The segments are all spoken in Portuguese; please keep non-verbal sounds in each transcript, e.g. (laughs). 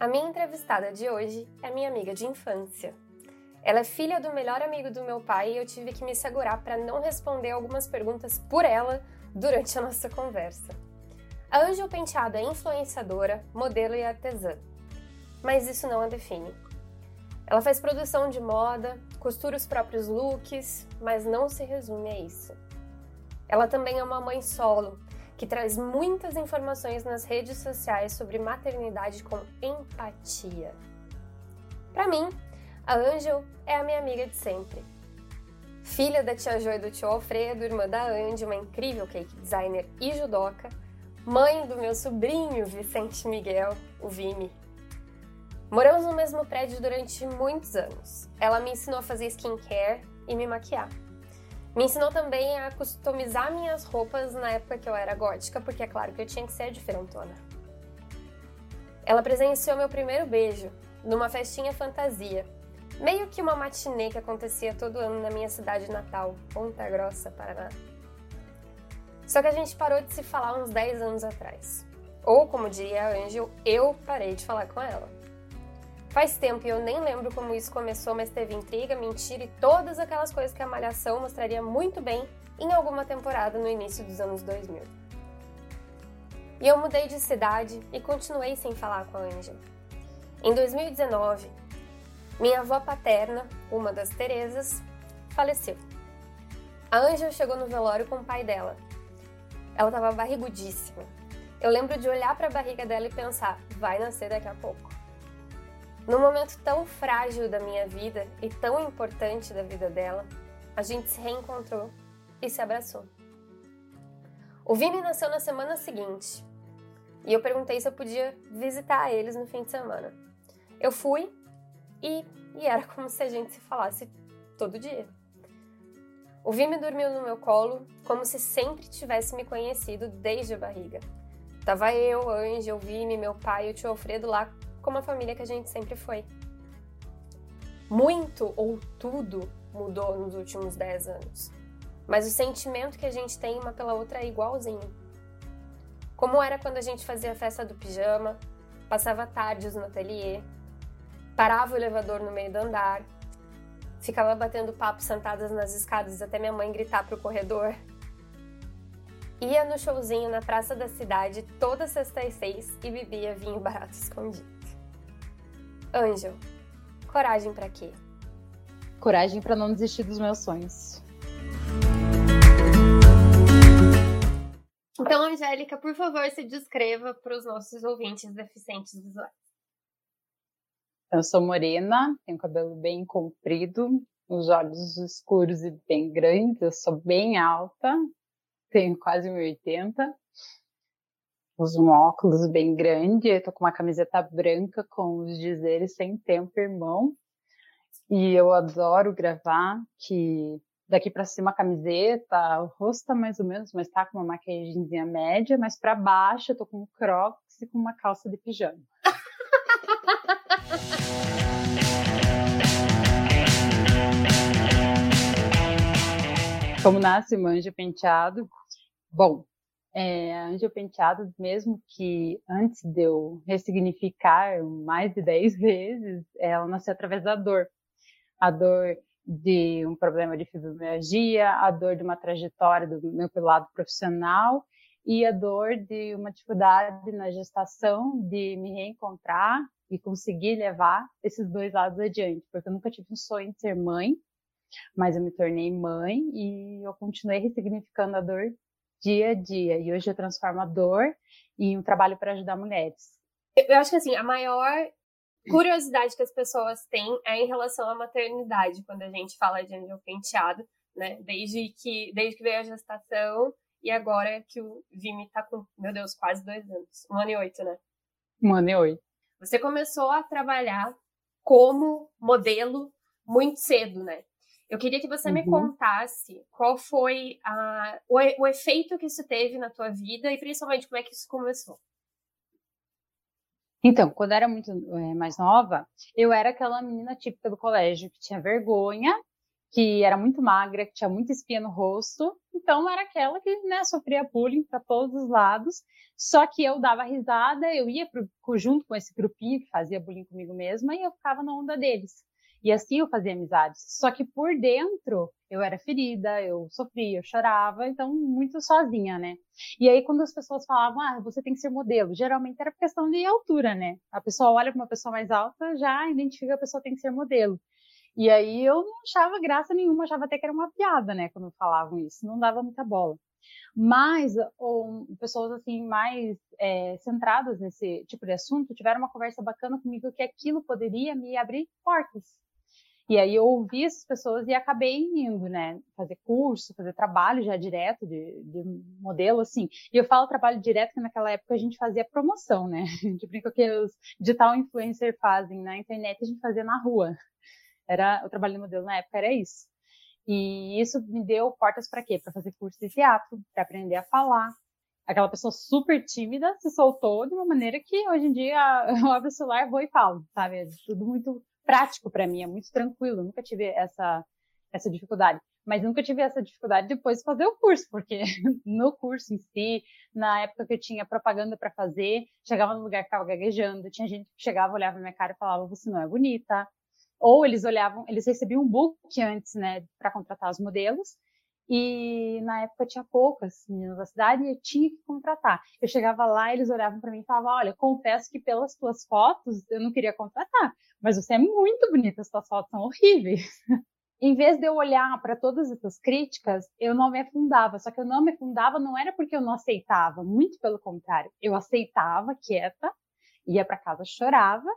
A minha entrevistada de hoje é minha amiga de infância. Ela é filha do melhor amigo do meu pai e eu tive que me segurar para não responder algumas perguntas por ela durante a nossa conversa. A Ângel Penteado é influenciadora, modelo e artesã. Mas isso não a define. Ela faz produção de moda, costura os próprios looks, mas não se resume a isso. Ela também é uma mãe solo, que traz muitas informações nas redes sociais sobre maternidade com empatia. Para mim, a Angel é a minha amiga de sempre. Filha da tia Jo e do tio Alfredo, irmã da Andy, uma incrível cake designer e judoca, mãe do meu sobrinho Vicente Miguel, o Vime. Moramos no mesmo prédio durante muitos anos. Ela me ensinou a fazer skincare e me maquiar. Me ensinou também a customizar minhas roupas na época que eu era gótica, porque é claro que eu tinha que ser diferentona. Ela presenciou meu primeiro beijo numa festinha fantasia, meio que uma matinê que acontecia todo ano na minha cidade natal, Ponta Grossa, Paraná. Só que a gente parou de se falar uns 10 anos atrás. Ou, como diria a Angel, eu parei de falar com ela. Faz tempo e eu nem lembro como isso começou, mas teve intriga, mentira e todas aquelas coisas que a Malhação mostraria muito bem em alguma temporada no início dos anos 2000. E eu mudei de cidade e continuei sem falar com a Angel. Em 2019, minha avó paterna, uma das Terezas, faleceu. A Angel chegou no velório com o pai dela. Ela estava barrigudíssima. Eu lembro de olhar para a barriga dela e pensar: vai nascer daqui a pouco. Num momento tão frágil da minha vida e tão importante da vida dela, a gente se reencontrou e se abraçou. O Vini nasceu na semana seguinte e eu perguntei se eu podia visitar eles no fim de semana. Eu fui e, e era como se a gente se falasse todo dia. O Vini dormiu no meu colo como se sempre tivesse me conhecido desde a barriga. Tava eu, o Vini, meu pai e o tio Alfredo lá como a família que a gente sempre foi. Muito ou tudo mudou nos últimos 10 anos, mas o sentimento que a gente tem uma pela outra é igualzinho. Como era quando a gente fazia a festa do pijama, passava tardes no ateliê, parava o elevador no meio do andar, ficava batendo papo sentadas nas escadas até minha mãe gritar pro corredor. Ia no showzinho na praça da cidade toda sexta e seis e bebia vinho barato escondido. Angel, coragem para quê? Coragem para não desistir dos meus sonhos. Então, Angélica, por favor, se descreva para os nossos ouvintes deficientes visuais. Eu sou morena, tenho cabelo bem comprido, os olhos escuros e bem grandes, eu sou bem alta, tenho quase 1,80 uso um óculos bem grande, eu tô com uma camiseta branca com os dizeres sem tempo, irmão. E eu adoro gravar, que daqui para cima a camiseta, o rosto tá mais ou menos, mas tá com uma maquiagemzinha média, mas para baixo eu tô com um crocs e com uma calça de pijama. (laughs) Como nasce manja penteado? Bom, é, Angel Penteado, mesmo que antes de eu ressignificar mais de 10 (laughs) vezes, ela nasceu através da dor. A dor de um problema de fibromialgia, a dor de uma trajetória do meu lado profissional e a dor de uma dificuldade na gestação de me reencontrar e conseguir levar esses dois lados adiante, porque eu nunca tive um sonho de ser mãe, mas eu me tornei mãe e eu continuei ressignificando a dor dia a dia. E hoje eu transformo a dor em um trabalho para ajudar mulheres. Eu acho que assim, a maior curiosidade que as pessoas têm é em relação à maternidade, quando a gente fala de angel penteado, né? Desde que, desde que veio a gestação e agora que o Vime tá com, meu Deus, quase dois anos. Um ano e oito, né? Um ano e oito. Você começou a trabalhar como modelo muito cedo, né? Eu queria que você uhum. me contasse qual foi a, o, o efeito que isso teve na tua vida e principalmente como é que isso começou. Então, quando eu era muito é, mais nova, eu era aquela menina típica do colégio que tinha vergonha que era muito magra, que tinha muita espinha no rosto. Então era aquela que né, sofria bullying para todos os lados. Só que eu dava risada, eu ia pro, junto com esse grupinho que fazia bullying comigo mesma e eu ficava na onda deles. E assim eu fazia amizades. Só que por dentro eu era ferida, eu sofria, eu chorava, então muito sozinha, né? E aí quando as pessoas falavam, ah, você tem que ser modelo, geralmente era questão de altura, né? A pessoa olha para uma pessoa mais alta, já identifica que a pessoa tem que ser modelo. E aí eu não achava graça nenhuma, achava até que era uma piada, né, quando falavam isso, não dava muita bola. Mas ou, pessoas assim mais é, centradas nesse tipo de assunto tiveram uma conversa bacana comigo que aquilo poderia me abrir portas. E aí eu ouvi essas pessoas e acabei indo, né, fazer curso, fazer trabalho já direto de, de modelo, assim. E eu falo trabalho direto que naquela época a gente fazia promoção, né? (laughs) A gente brinca que os digital influencer fazem na internet, a gente fazia na rua. Era o trabalho de modelo na época era isso. E isso me deu portas para quê? Para fazer curso de teatro, para aprender a falar. Aquela pessoa super tímida se soltou de uma maneira que hoje em dia (laughs) eu abro o celular, vou e falo, sabe? É tudo muito prático para mim, é muito tranquilo. nunca tive essa essa dificuldade, mas nunca tive essa dificuldade depois de fazer o curso, porque (laughs) no curso em si, na época que eu tinha propaganda para fazer, chegava no lugar que estava gaguejando, tinha gente que chegava, olhava minha cara e falava: "Você não é bonita", ou eles olhavam, eles recebiam um book antes, né, para contratar os modelos. E na época tinha poucas meninas da cidade e eu tinha que contratar. Eu chegava lá, eles olhavam para mim e falavam: Olha, confesso que pelas tuas fotos eu não queria contratar, mas você é muito bonita, as tuas fotos são horríveis. (laughs) em vez de eu olhar para todas essas críticas, eu não me afundava. Só que eu não me afundava não era porque eu não aceitava, muito pelo contrário. Eu aceitava quieta, ia para casa, chorava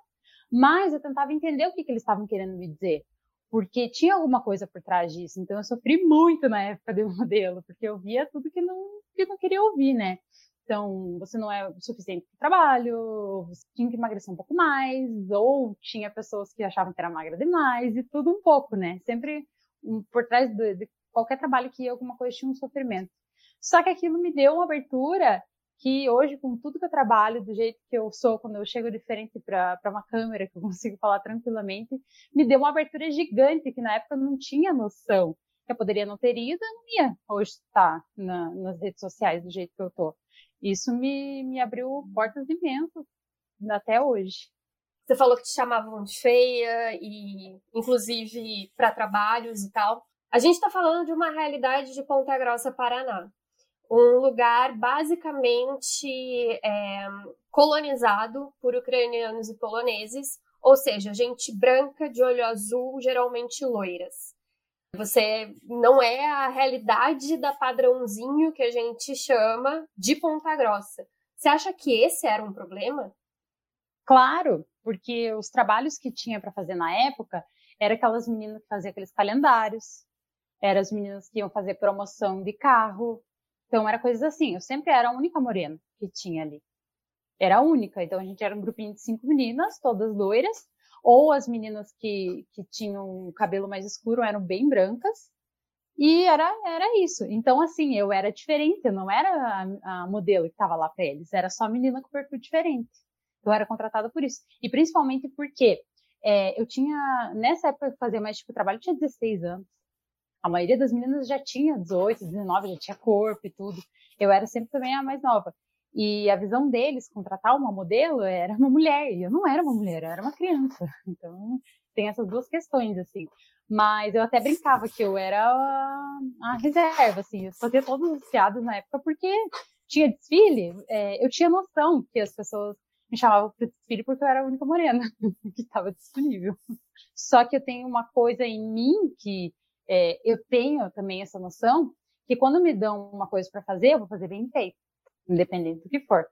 mas eu tentava entender o que, que eles estavam querendo me dizer, porque tinha alguma coisa por trás disso. Então eu sofri muito na época de (laughs) modelo, porque eu via tudo que não, que não queria ouvir, né? Então, você não é o suficiente para o trabalho, você tinha que emagrecer um pouco mais, ou tinha pessoas que achavam que era magra demais, e tudo um pouco, né? Sempre por trás de, de qualquer trabalho que alguma coisa tinha um sofrimento. Só que aquilo me deu uma abertura que hoje, com tudo que eu trabalho, do jeito que eu sou, quando eu chego diferente para uma câmera, que eu (laughs) consigo falar tranquilamente, me deu uma abertura gigante, que na época eu não tinha noção. Eu poderia não ter ido, eu não ia hoje estar na, nas redes sociais do jeito que eu tô. Isso me, me abriu portas imensas até hoje. Você falou que te chamavam de feia e, inclusive, para trabalhos e tal. A gente está falando de uma realidade de Ponta Grossa, Paraná um lugar basicamente é, colonizado por ucranianos e poloneses, ou seja, gente branca de olho azul, geralmente loiras. Você não é a realidade da padrãozinho que a gente chama de Ponta Grossa. Você acha que esse era um problema? Claro, porque os trabalhos que tinha para fazer na época eram aquelas meninas que faziam aqueles calendários, eram as meninas que iam fazer promoção de carro, então, era coisas assim. Eu sempre era a única morena que tinha ali. Era a única. Então, a gente era um grupinho de cinco meninas, todas loiras. Ou as meninas que, que tinham cabelo mais escuro eram bem brancas. E era, era isso. Então, assim, eu era diferente. Eu não era a, a modelo que estava lá para eles. Era só menina com perfil diferente. Eu era contratada por isso. E principalmente porque é, eu tinha, nessa época que eu fazia mais tipo trabalho, eu tinha 16 anos. A maioria das meninas já tinha 18, 19, já tinha corpo e tudo. Eu era sempre também a mais nova. E a visão deles, contratar uma modelo, era uma mulher. E eu não era uma mulher, eu era uma criança. Então, tem essas duas questões, assim. Mas eu até brincava que eu era a, reserva, assim. Eu fazia todos os piadas na época porque tinha desfile. É, eu tinha noção que as pessoas me chamavam para desfile porque eu era a única morena (laughs) que estava disponível. Só que eu tenho uma coisa em mim que é, eu tenho também essa noção que quando me dão uma coisa para fazer, eu vou fazer bem feito, independente do que for.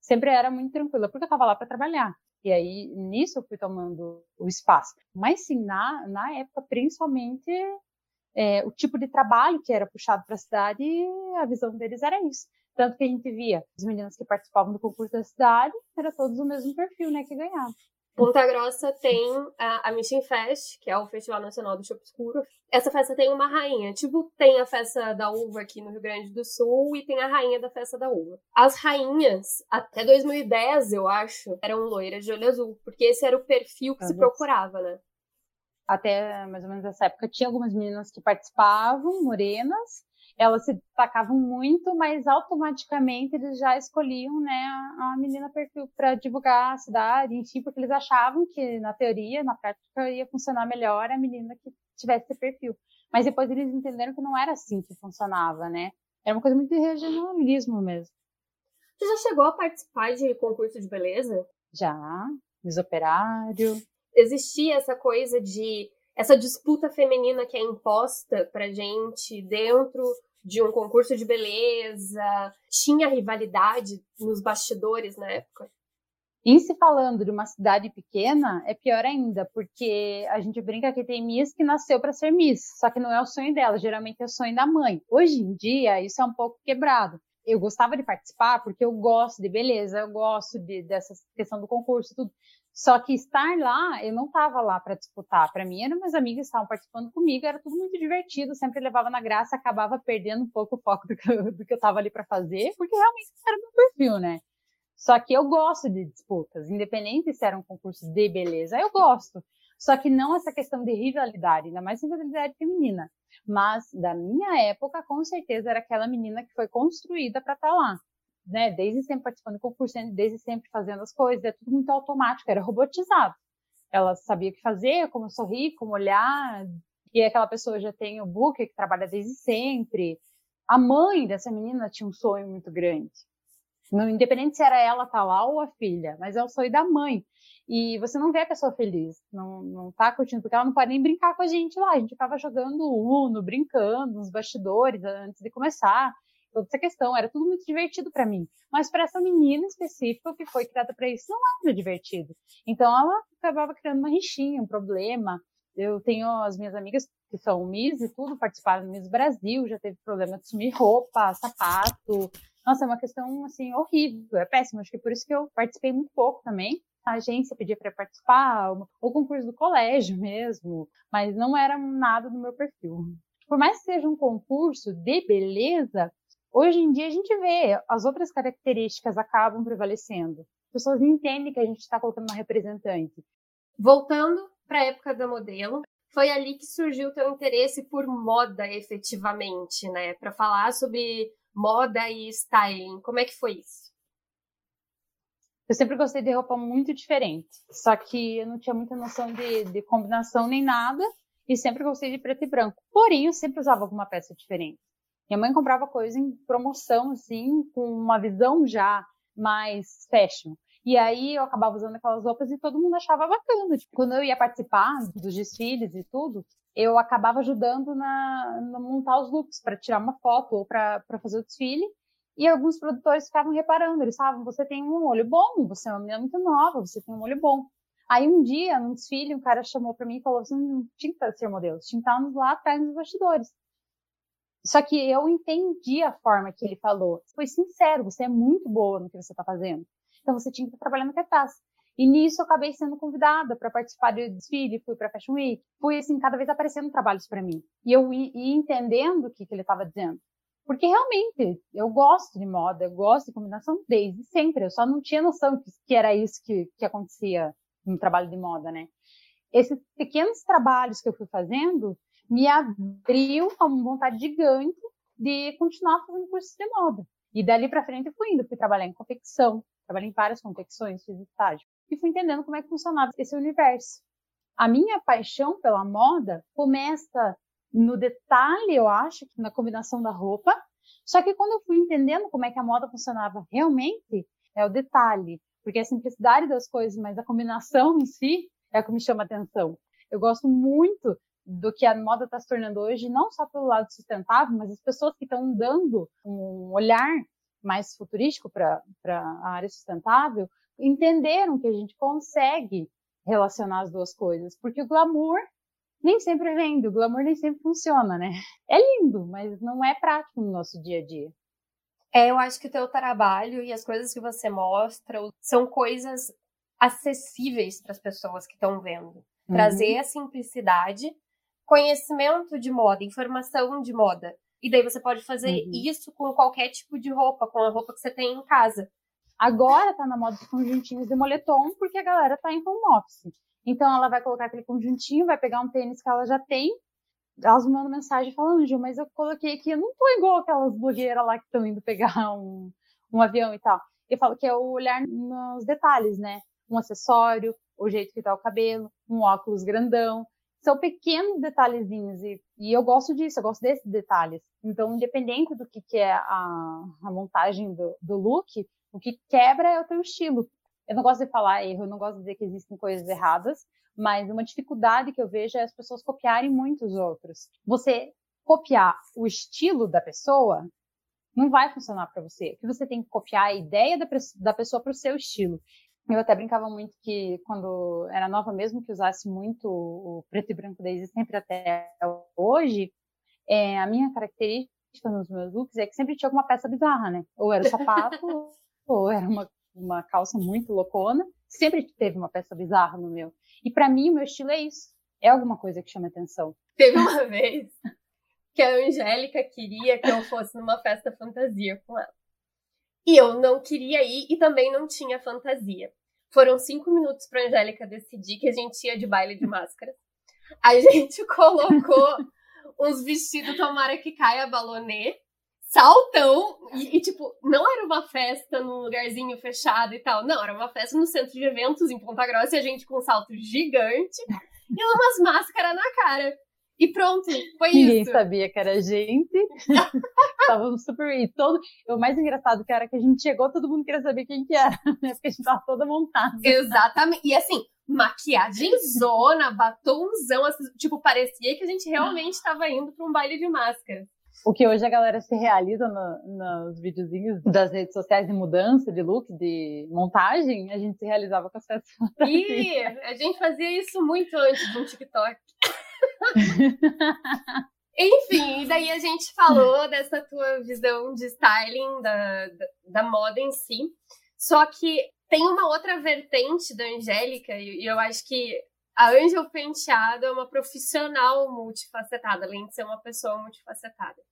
Sempre era muito tranquila, porque eu estava lá para trabalhar. E aí, nisso, eu fui tomando o espaço. Mas, sim, na, na época, principalmente, é, o tipo de trabalho que era puxado para a cidade, a visão deles era isso. Tanto que a gente via as meninas que participavam do concurso da cidade, era todos o mesmo perfil, né, que ganhavam. Ponta Grossa tem a, a Mission Fest, que é o Festival Nacional do Chopp Escuro. Essa festa tem uma rainha. Tipo, tem a festa da uva aqui no Rio Grande do Sul e tem a rainha da festa da uva. As rainhas, até 2010, eu acho, eram loiras de olho azul, porque esse era o perfil que ah, se procurava, né? até mais ou menos essa época, tinha algumas meninas que participavam, morenas, elas se destacavam muito, mas automaticamente eles já escolhiam né, a, menina perfil para divulgar a cidade, enfim, porque eles achavam que na teoria, na prática, ia funcionar melhor a menina que tivesse esse perfil. Mas depois eles entenderam que não era assim que funcionava, né? Era uma coisa muito de regionalismo mesmo. Você já chegou a participar de concurso de beleza? Já, Miss Operário. Existia essa coisa de essa disputa feminina que é imposta pra gente dentro de um concurso de beleza, tinha rivalidade nos bastidores na época? Em se falando de uma cidade pequena, é pior ainda, porque a gente brinca que tem Miss que nasceu para ser Miss, só que não é o sonho dela, geralmente é o sonho da mãe. Hoje em dia, isso é um pouco quebrado. Eu gostava de participar porque eu gosto de beleza, eu gosto de, dessa questão do concurso, tudo. Só que estar lá, eu não estava lá para disputar. Para mim, eram meus amigos estavam participando comigo, era tudo muito divertido, sempre levava na graça, acabava perdendo um pouco o foco do que eu, do que eu estava ali para fazer, porque realmente era meu perfil, né? Só que eu gosto de disputas, independente se era um concurso de beleza, eu gosto. Só que não essa questão de rivalidade, ainda mais rivalidade feminina. Mas da minha época, com certeza era aquela menina que foi construída para estar tá lá. Né? Desde sempre participando do concurso, desde sempre fazendo as coisas, é tudo muito automático, era robotizado. Ela sabia o que fazer, como sorrir, como olhar, e aquela pessoa já tem o book que trabalha desde sempre. A mãe dessa menina tinha um sonho muito grande. Independente se era ela tá lá ou a filha, mas é o sonho da mãe. E você não vê a pessoa feliz, não, não tá curtindo, porque ela não pode nem brincar com a gente lá. A gente ficava jogando Uno, brincando nos bastidores antes de começar. Toda essa questão era tudo muito divertido para mim. Mas para essa menina específica que foi criada para isso, não era divertido. Então ela acabava criando uma rixinha, um problema. Eu tenho as minhas amigas que são Miss e tudo, participaram do Miss Brasil, já teve problema de sumir roupa, sapato, nossa, é uma questão, assim, horrível, é péssimo. Acho que é por isso que eu participei muito pouco também. A agência pedia para participar, ou concurso do colégio mesmo, mas não era nada do meu perfil. Por mais que seja um concurso de beleza, hoje em dia a gente vê as outras características acabam prevalecendo. As pessoas entendem que a gente está colocando uma representante. Voltando para a época da modelo, foi ali que surgiu o teu interesse por moda efetivamente, né? Para falar sobre moda e styling. Como é que foi isso? Eu sempre gostei de roupa muito diferente, só que eu não tinha muita noção de, de combinação nem nada, e sempre gostei de preto e branco. Porém, eu sempre usava alguma peça diferente. Minha mãe comprava coisa em promoção, assim, com uma visão já mais fashion. E aí eu acabava usando aquelas roupas e todo mundo achava bacana. Tipo, quando eu ia participar dos desfiles e tudo, eu acabava ajudando na, na montar os looks para tirar uma foto ou para fazer o desfile. E alguns produtores ficavam reparando, eles falavam, você tem um olho bom, você é uma menina muito nova, você tem um olho bom. Aí um dia, num desfile, um cara chamou para mim e falou assim, tinha que ser modelo, tinha que estar lá atrás nos bastidores. Só que eu entendi a forma que ele falou. Foi sincero, você é muito boa no que você está fazendo. Então você tinha que estar trabalhando cartaz. E nisso eu acabei sendo convidada para participar do desfile, fui para Fashion Week, fui assim cada vez aparecendo trabalhos para mim. E eu ia, entendendo o que, que ele estava dizendo. Porque realmente eu gosto de moda, eu gosto de combinação desde sempre. Eu só não tinha noção que, que era isso que, que acontecia no trabalho de moda, né? Esses pequenos trabalhos que eu fui fazendo me abriu uma vontade gigante de continuar fazendo cursos de moda. E dali para frente eu fui indo, fui trabalhar em confecção, trabalhei em várias confecções, fiz estágio. E fui entendendo como é que funcionava esse universo. A minha paixão pela moda começa no detalhe, eu acho, na combinação da roupa. Só que quando eu fui entendendo como é que a moda funcionava realmente, é o detalhe. Porque a simplicidade das coisas, mas a combinação em si é o que me chama a atenção. Eu gosto muito do que a moda está se tornando hoje, não só pelo lado sustentável, mas as pessoas que estão dando um olhar mais futurístico para a área sustentável, entenderam que a gente consegue relacionar as duas coisas, porque o glamour nem sempre vende, o glamour nem sempre funciona, né? É lindo, mas não é prático no nosso dia a dia. É, eu acho que o teu trabalho e as coisas que você mostra são coisas acessíveis para as pessoas que estão vendo. Uhum. Trazer a simplicidade, conhecimento de moda, informação de moda, e daí você pode fazer uhum. isso com qualquer tipo de roupa, com a roupa que você tem em casa. Agora tá na moda dos conjuntinhos de moletom, porque a galera tá em home office. Então ela vai colocar aquele conjuntinho, vai pegar um tênis que ela já tem, elas me mandam mensagem falando, Ju, mas eu coloquei aqui, eu não tô igual aquelas blogueiras lá que estão indo pegar (laughs) um, um avião e tal. Eu falo que é o olhar nos detalhes, né? Um acessório, o jeito que tá o cabelo, um óculos grandão. São pequenos detalhezinhos e, e eu gosto disso, eu gosto desses detalhes. Então, independente do que, que é a, a montagem do, do look, o que quebra é o teu estilo. Eu não gosto de falar erro, eu não gosto de dizer que existem coisas erradas, mas uma dificuldade que eu vejo é as pessoas copiarem muitos outros. Você copiar o estilo da pessoa não vai funcionar para você. Que você tem que copiar a ideia da, da pessoa para o seu estilo. Eu até brincava muito que quando era nova, mesmo que usasse muito o preto e branco desde sempre até hoje, é, a minha característica nos meus looks é que sempre tinha alguma peça bizarra, né? Ou era o sapato, (laughs) ou era uma, uma calça muito loucona. Sempre teve uma peça bizarra no meu. E para mim, o meu estilo é isso. É alguma coisa que chama atenção. Teve uma (laughs) vez que a Angélica queria que eu fosse numa festa fantasia com ela. E eu não queria ir e também não tinha fantasia. Foram cinco minutos pra Angélica decidir que a gente ia de baile de máscara. A gente (laughs) colocou uns vestidos tomara que caia balonê, saltão, e, e, tipo, não era uma festa num lugarzinho fechado e tal. Não, era uma festa no centro de eventos em Ponta Grossa e a gente com um salto gigante e umas máscaras na cara. E pronto, foi Ninguém isso. Ninguém sabia que era gente. (laughs) Estávamos super. E todo... O mais engraçado que era que a gente chegou, todo mundo queria saber quem que era, né? Porque a gente tava toda montada. Exatamente. E assim, maquiagem zona, batomzão, assim, tipo, parecia que a gente realmente estava indo para um baile de máscara. O que hoje a galera se realiza no, nos videozinhos das redes sociais de mudança de look, de montagem, a gente se realizava com as festas. E a gente fazia isso muito antes do TikTok. Enfim, daí a gente falou dessa tua visão de styling, da, da, da, moda em si. Só que tem uma outra vertente da Angélica, e eu acho que a Angel Penteado é uma profissional multifacetada, além de ser uma pessoa multifacetada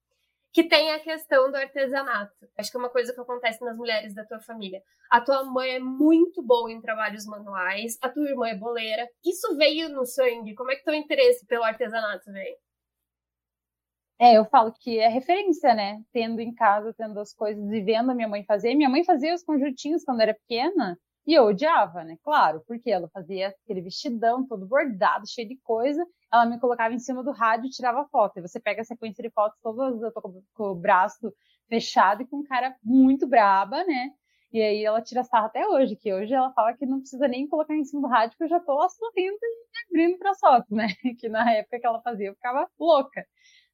que tem a questão do artesanato. Acho que é uma coisa que acontece nas mulheres da tua família. A tua mãe é muito boa em trabalhos manuais, a tua irmã é boleira. Isso veio no sangue? Como é que teu interesse pelo artesanato veio? É, eu falo que é referência, né? Tendo em casa, tendo as coisas e vendo a minha mãe fazer. Minha mãe fazia os conjuntinhos quando era pequena e eu odiava, né? Claro, porque ela fazia aquele vestidão todo bordado, cheio de coisa, ela me colocava em cima do rádio e tirava foto. E você pega a sequência de fotos todas, eu tô com, o braço fechado e com um cara muito braba, né? E aí ela tira sarra até hoje, que hoje ela fala que não precisa nem colocar em cima do rádio, porque eu já tô lá sorrindo e abrindo para fotos, né? (laughs) Que na época que ela fazia eu ficava louca.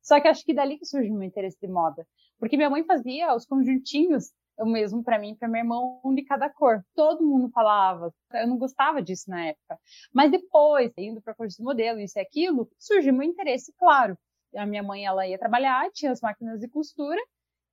Só que acho que dali que surge o meu interesse de moda. Porque minha mãe fazia os conjuntinhos o mesmo para mim, para meu irmão, um de cada cor. Todo mundo falava. Eu não gostava disso na época. Mas depois, indo para curso de modelo, isso e aquilo, surgiu meu interesse, claro. A minha mãe, ela ia trabalhar, tinha as máquinas de costura,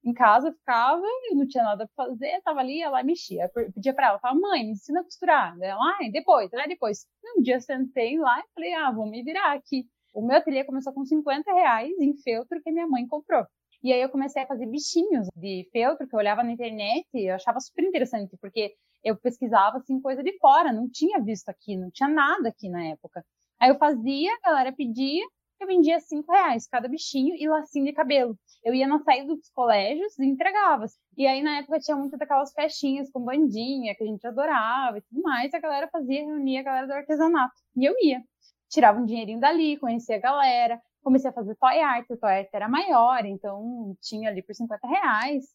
em casa ficava, eu não tinha nada para fazer, tava ali, ela mexia. Eu pedia para ela, falava, mãe, me ensina a costurar. Ela, ah, depois, né, depois. Um dia sentei lá e falei, ah, vou me virar aqui. O meu ateliê começou com 50 reais em feltro que minha mãe comprou. E aí eu comecei a fazer bichinhos de feltro que eu olhava na internet e eu achava super interessante, porque eu pesquisava assim coisa de fora, não tinha visto aqui, não tinha nada aqui na época. Aí eu fazia, a galera pedia, eu vendia cinco reais cada bichinho e lacinho de cabelo. Eu ia na saída dos colégios e entregava. E aí na época tinha muito daquelas festinhas com bandinha que a gente adorava e tudo mais. A galera fazia, reunia a galera do artesanato. E eu ia. Tirava um dinheirinho dali, conhecia a galera, comecei a fazer toy art, o toy art era maior, então tinha ali por 50 reais.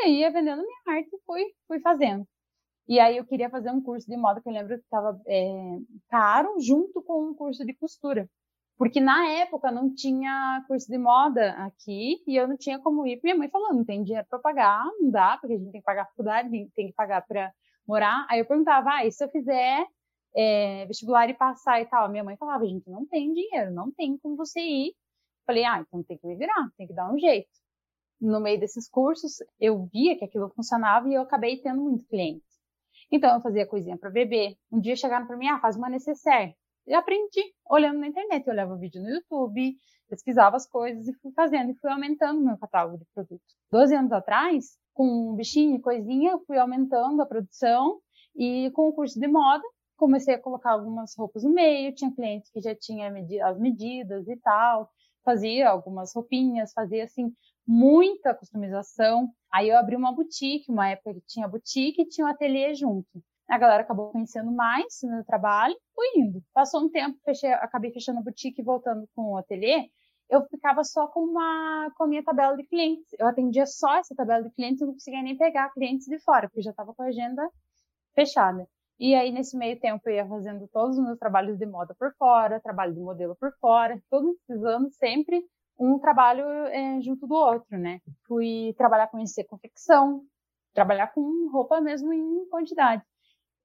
E aí ia vendendo minha arte e fui, fui fazendo. E aí eu queria fazer um curso de moda que eu lembro que estava é, caro, junto com um curso de costura. Porque na época não tinha curso de moda aqui e eu não tinha como ir. Minha mãe falou: não tem dinheiro para pagar, não dá, porque a gente tem que pagar a faculdade, tem que pagar para morar. Aí eu perguntava: ah, e se eu fizer é, vestibular e passar e tal. Minha mãe falava, gente, não tem dinheiro, não tem como você ir. Falei, ah, então tem que me virar, tem que dar um jeito. No meio desses cursos, eu via que aquilo funcionava e eu acabei tendo muito cliente. Então, eu fazia coisinha para bebê. Um dia chegaram para mim, ah, faz uma necessaire. E aprendi olhando na internet. Eu olhava vídeo no YouTube, pesquisava as coisas e fui fazendo e fui aumentando meu catálogo de produtos. Doze anos atrás, com um bichinho e coisinha, eu fui aumentando a produção e com o curso de moda, comecei a colocar algumas roupas no meio, tinha clientes que já tinha as medidas e tal, fazia algumas roupinhas, fazia assim muita customização. Aí eu abri uma boutique, uma época que tinha boutique e tinha um ateliê junto. A galera acabou conhecendo mais o meu trabalho, fui indo. Passou um tempo, fechei, acabei fechando a boutique e voltando com o ateliê. Eu ficava só com uma com a minha tabela de clientes. Eu atendia só essa tabela de clientes, eu não conseguia nem pegar clientes de fora, porque já estava com a agenda fechada. E aí, nesse meio tempo, eu ia fazendo todos os meus trabalhos de moda por fora, trabalho de modelo por fora, todos esses anos sempre um trabalho é, junto do outro, né? Fui trabalhar com IC confecção, trabalhar com roupa mesmo em quantidade.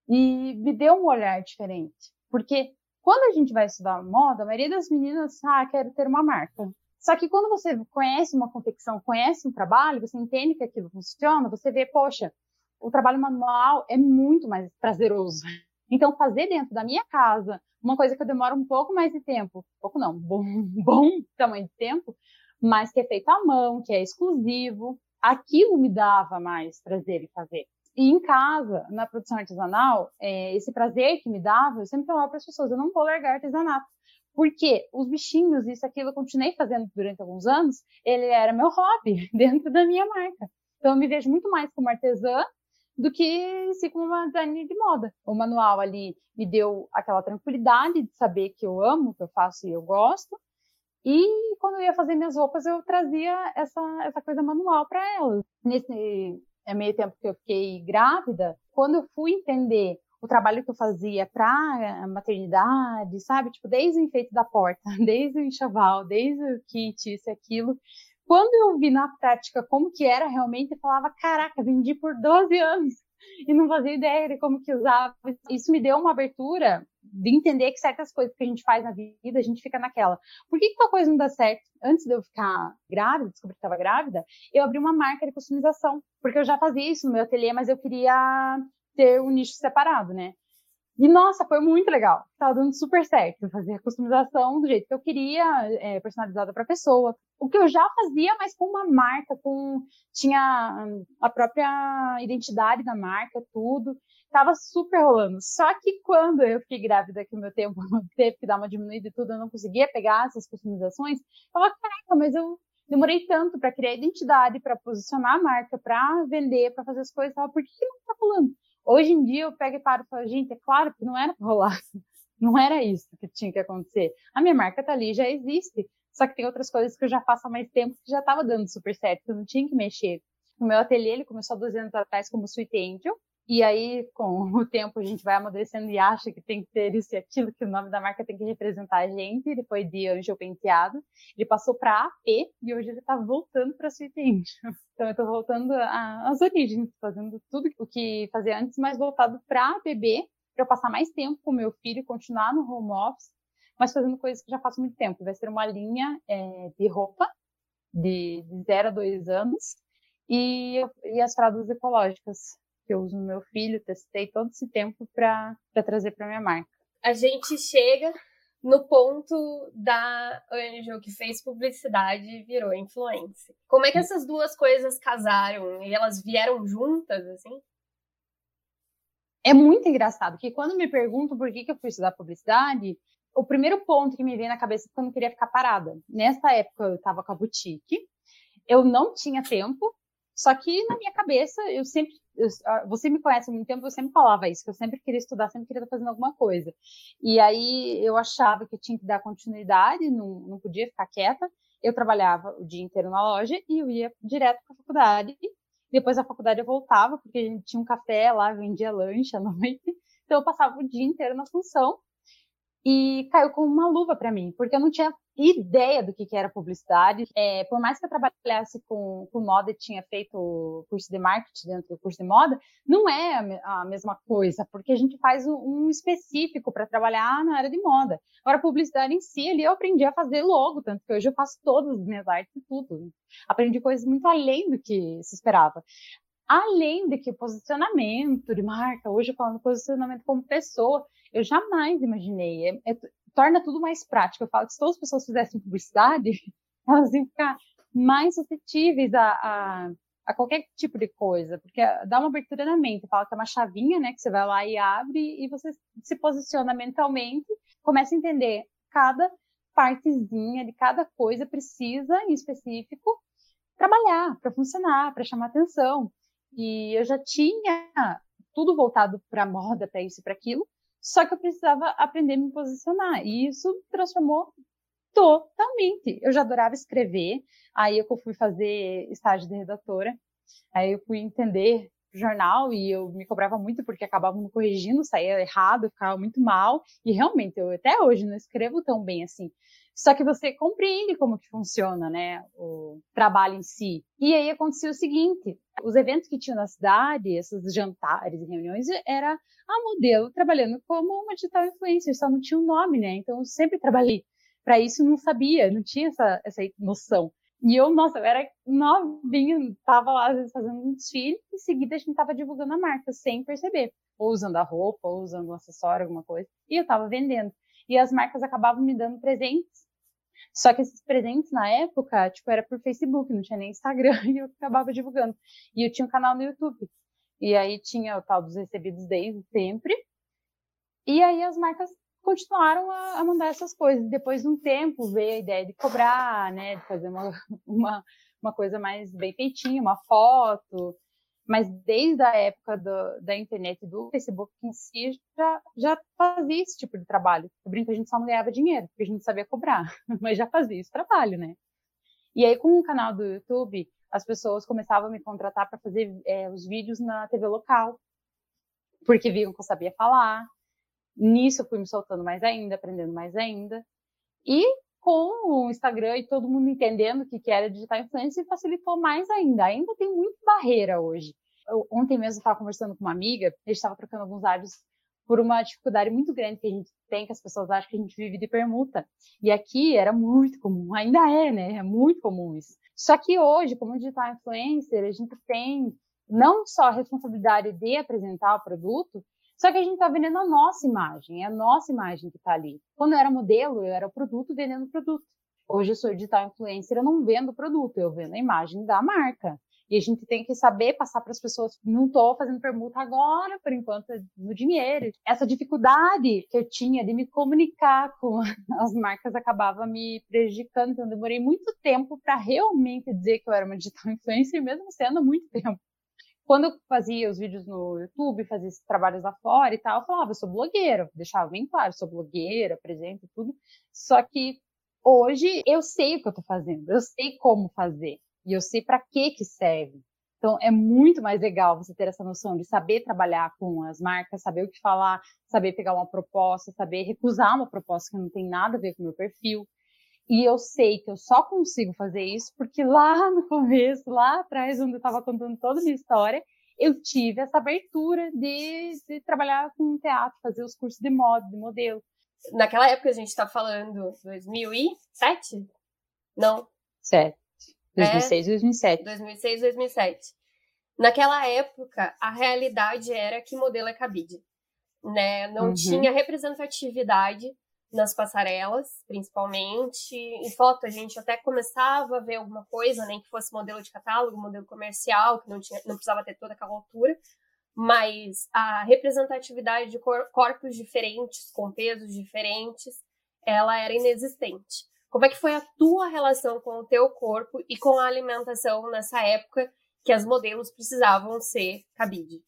E me deu um olhar diferente. Porque quando a gente vai estudar moda, a maioria das meninas, ah, quero ter uma marca. Só que quando você conhece uma confecção, conhece um trabalho, você entende que aquilo funciona, você vê, poxa, o trabalho manual é muito mais prazeroso. Então, fazer dentro da minha casa, uma coisa que eu demoro um pouco mais de tempo, pouco não, bom, (laughs) bom tamanho de tempo, mas que é feito à mão, que é exclusivo, aquilo me dava mais prazer em fazer. E em casa, na produção artesanal, é, esse prazer que me dava, eu sempre falava para as pessoas, eu não vou largar artesanato. Porque os bichinhos, isso, aquilo, eu continuei fazendo durante alguns anos, ele era meu hobby (laughs) dentro da minha marca. Então, eu me vejo muito mais como artesã do que se como uma designer de moda. O manual ali me deu aquela tranquilidade de saber que eu amo que eu faço e eu gosto. E quando eu ia fazer minhas roupas, eu trazia essa, essa coisa manual para elas. Nesse meio tempo que eu fiquei grávida, quando eu fui entender o trabalho que eu fazia para a maternidade, sabe? Tipo, desde o enfeite da porta, (laughs) desde o enxoval, desde o kit, isso e aquilo, quando eu vi na prática como que era realmente, eu falava, caraca, vendi por 12 anos (laughs) e não fazia ideia de como que usava. Isso me deu uma abertura de entender que certas coisas que a gente faz na vida, a gente fica naquela. Por que, que uma coisa não dá certo? Antes de eu ficar grávida, descobri que estava grávida, eu abri uma marca de customização, porque eu já fazia isso no meu ateliê, mas eu queria ter um nicho separado, né? E nossa, foi muito legal. Tava dando super certo. fazer a customização do jeito que eu queria, é, personalizada para a pessoa. O que eu já fazia, mas com uma marca, com tinha a própria identidade da marca, tudo. Tava super rolando. Só que quando eu fiquei grávida, que o meu tempo (laughs) teve que dar uma diminuída e tudo, eu não conseguia pegar essas customizações. Eu falava, caraca, mas eu demorei tanto para criar identidade, para posicionar a marca, para vender, para fazer as coisas, tava, por que, que não tá rolando? Hoje em dia eu pego e paro e falo, gente, é claro que não era rolar. (laughs) Não era isso que tinha que acontecer. A minha marca tá ali, já existe. Só que tem outras coisas que eu já faço há mais tempo que já estava dando super certo, que eu não tinha que mexer. O meu ateliê, ele começou há 200 anos atrás como Sweet Angel. E aí, com (laughs) o tempo, a gente vai amadurecendo e acha que tem que ter isso e aquilo, que o nome da marca tem que representar a gente. Ele foi de Angel Penteado. Ele passou para AP e hoje ele está voltando para Sweet Angel. Então, eu estou voltando às origens, fazendo tudo o que fazia antes, mas voltado para bebê, para eu passar mais tempo com meu filho, continuar no home office, mas fazendo coisas que já faço muito tempo. Vai ser uma linha é, de roupa de, 0 a 2 anos e, e as fraldas ecológicas que eu uso no meu filho, testei todo esse tempo para trazer para minha marca. A gente chega no ponto da Anjo que fez publicidade e virou influencer. Como é que essas duas coisas casaram e elas vieram juntas assim? É muito engraçado que quando me perguntam por que, que eu fui estudar publicidade, o primeiro ponto que me vem na cabeça é que eu não queria ficar parada. Nessa época eu estava com a boutique, eu não tinha tempo, só que na minha cabeça eu sempre eu, você me conhece há muito tempo, eu sempre falava isso, que eu sempre queria estudar, sempre queria estar fazendo alguma coisa. E aí eu achava que tinha que dar continuidade, não, não podia ficar quieta. Eu trabalhava o dia inteiro na loja e eu ia direto para a faculdade. Depois da faculdade eu voltava, porque a gente tinha um café lá, vendia lanche à (laughs) noite. Então eu passava o dia inteiro na função e caiu como uma luva para mim, porque eu não tinha ideia do que, que era publicidade. É, por mais que eu trabalhasse com, com moda e tinha feito curso de marketing dentro do curso de moda, não é a, mesma coisa, porque a gente faz um, um específico para trabalhar na área de moda. Agora, publicidade em si, ali eu aprendi a fazer logo, tanto que hoje eu faço todas as minhas artes e tudo. Aprendi coisas muito além do que se esperava. Além de que posicionamento de marca, hoje falando posicionamento como pessoa, eu jamais imaginei. É, é, torna tudo mais prático. Eu falo que se todas as pessoas fizessem publicidade, (laughs) elas iam ficar mais suscetíveis a, a, a qualquer tipo de coisa, porque dá uma abertura na mente, fala que é uma chavinha, né, que você vai lá e abre e você se posiciona mentalmente, começa a entender cada partezinha de cada coisa precisa em específico trabalhar para funcionar, para chamar atenção. E eu já tinha tudo voltado para moda, para isso e para aquilo, só que eu precisava aprender a me posicionar. E isso transformou totalmente. Eu já adorava escrever, aí eu fui fazer estágio de redatora, aí eu fui entender jornal e eu me cobrava muito porque acabavam corrigindo, saía errado, ficava muito mal. E realmente, eu até hoje não escrevo tão bem assim. Só que você compreende como que funciona, né, o trabalho em si. E aí acontecia o seguinte, os eventos que tinham na cidade, esses jantares e reuniões, era a modelo trabalhando como uma digital influencer, só não tinha um nome, né? Então eu sempre trabalhei para isso, não sabia, não tinha essa, essa noção. E eu, nossa, eu era novinha, tava lá às vezes fazendo um desfile, em seguida a gente tava divulgando a marca, sem perceber. Ou usando a roupa, ou usando um acessório, alguma coisa. E eu tava vendendo. E as marcas acabavam me dando presentes. Só que esses presentes na época, tipo, era por Facebook, não tinha nem Instagram, (laughs) e eu acabava divulgando. E eu tinha um canal no YouTube. E aí tinha o tal dos recebidos desde sempre. E aí as marcas continuaram a, a, mandar essas coisas. Depois de um tempo veio a ideia de cobrar, né, de fazer uma, (laughs) uma, uma coisa mais bem feitinha, uma foto. Mas desde a época do, da internet do Facebook em si, já, já fazia esse tipo de trabalho. Eu brinco, a gente só não ganhava dinheiro, porque a gente sabia cobrar, (laughs) mas já fazia esse trabalho, né? E aí, com o canal do YouTube, as pessoas começavam a me contratar para fazer é, os vídeos na TV local, porque viam que eu sabia falar, Nisso eu fui me soltando mais ainda, aprendendo mais ainda. E com o Instagram e todo mundo entendendo o que era digital influencer, facilitou mais ainda. Ainda tem muita barreira hoje. Eu, ontem mesmo estava conversando com uma amiga, a gente estava trocando alguns áudios por uma dificuldade muito grande que a gente tem, que as pessoas acham que a gente vive de permuta. E aqui era muito comum, ainda é, né? É muito comum isso. Só que hoje, como digital influencer, a gente tem não só a responsabilidade de apresentar o produto, só que a gente está vendendo a nossa imagem, é a nossa imagem que está ali. Quando eu era modelo, eu era produto vendendo produto. Hoje eu sou digital influencer, eu não vendo produto, eu vendo a imagem da marca. E a gente tem que saber passar para as pessoas. Não estou fazendo permuta agora, por enquanto, no dinheiro. Essa dificuldade que eu tinha de me comunicar com (laughs) as marcas acabava me prejudicando. Então, demorei muito tempo para realmente dizer que eu era uma digital influencer, mesmo sendo muito tempo quando eu fazia os vídeos no YouTube, fazia esses trabalhos lá fora e tal, eu falava, eu sou blogueira, deixava bem claro, sou blogueira, apresento tudo. Só que hoje eu sei o que eu tô fazendo, eu sei como fazer e eu sei para que que serve. Então é muito mais legal você ter essa noção de saber trabalhar com as marcas, saber o que falar, saber pegar uma proposta, saber recusar uma proposta que não tem nada a ver com o meu perfil. E eu sei que eu só consigo fazer isso porque lá (laughs) no começo, lá atrás, onde eu estava contando toda a minha história, eu tive essa abertura de, de trabalhar com teatro, fazer os cursos de moda, de modelo. Naquela época a gente está falando 2007? Não. 7. 2006, é, 2007. 2006, 2007. Naquela época, a realidade era que modelo é cabide. Né? Não uhum. tinha representatividade nas passarelas, principalmente. Em foto a gente até começava a ver alguma coisa, nem né, que fosse modelo de catálogo, modelo comercial, que não, tinha, não precisava ter toda aquela altura, mas a representatividade de cor, corpos diferentes, com pesos diferentes, ela era inexistente. Como é que foi a tua relação com o teu corpo e com a alimentação nessa época que as modelos precisavam ser cabide?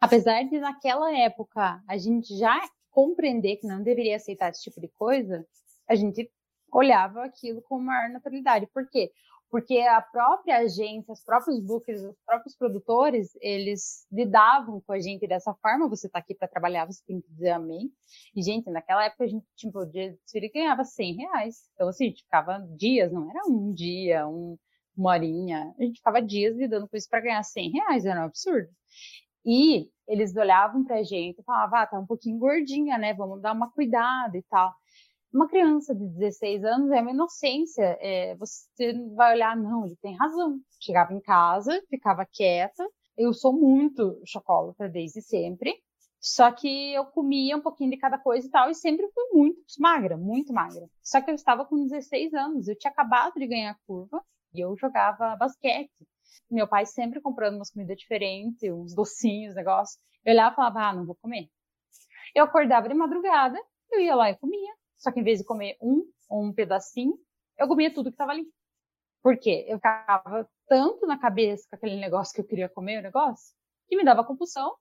Apesar de naquela época a gente já compreender que não deveria aceitar esse tipo de coisa, a gente olhava aquilo com maior naturalidade. Por quê? Porque a própria agência, os próprios bookers, os próprios produtores, eles lidavam com a gente dessa forma. Você está aqui para trabalhar, você tem que dizer amém. E, gente, naquela época a gente, tipo, o dia de ganhava 100 reais. Então, assim, a gente ficava dias, não era um dia, um, uma horinha. A gente ficava dias lidando com isso para ganhar 100 reais, era um absurdo. E eles olhavam pra gente e falavam, ah, tá um pouquinho gordinha, né? Vamos dar uma cuidada e tal. Uma criança de 16 anos é uma inocência. É, você vai olhar, não, ele tem razão. Chegava em casa, ficava quieta. Eu sou muito chocolate desde sempre. Só que eu comia um pouquinho de cada coisa e tal, e sempre fui muito magra, muito magra. Só que eu estava com 16 anos, eu tinha acabado de ganhar curva e eu jogava basquete. Meu pai sempre comprando umas comidas diferentes, uns docinhos, negócio. Eu olhava e falava, ah, não vou comer. Eu acordava de madrugada, eu ia lá e comia. Só que em vez de comer um ou um pedacinho, eu comia tudo que estava ali. Por quê? Eu ficava tanto na cabeça com aquele negócio que eu queria comer, o negócio, que me dava compulsão.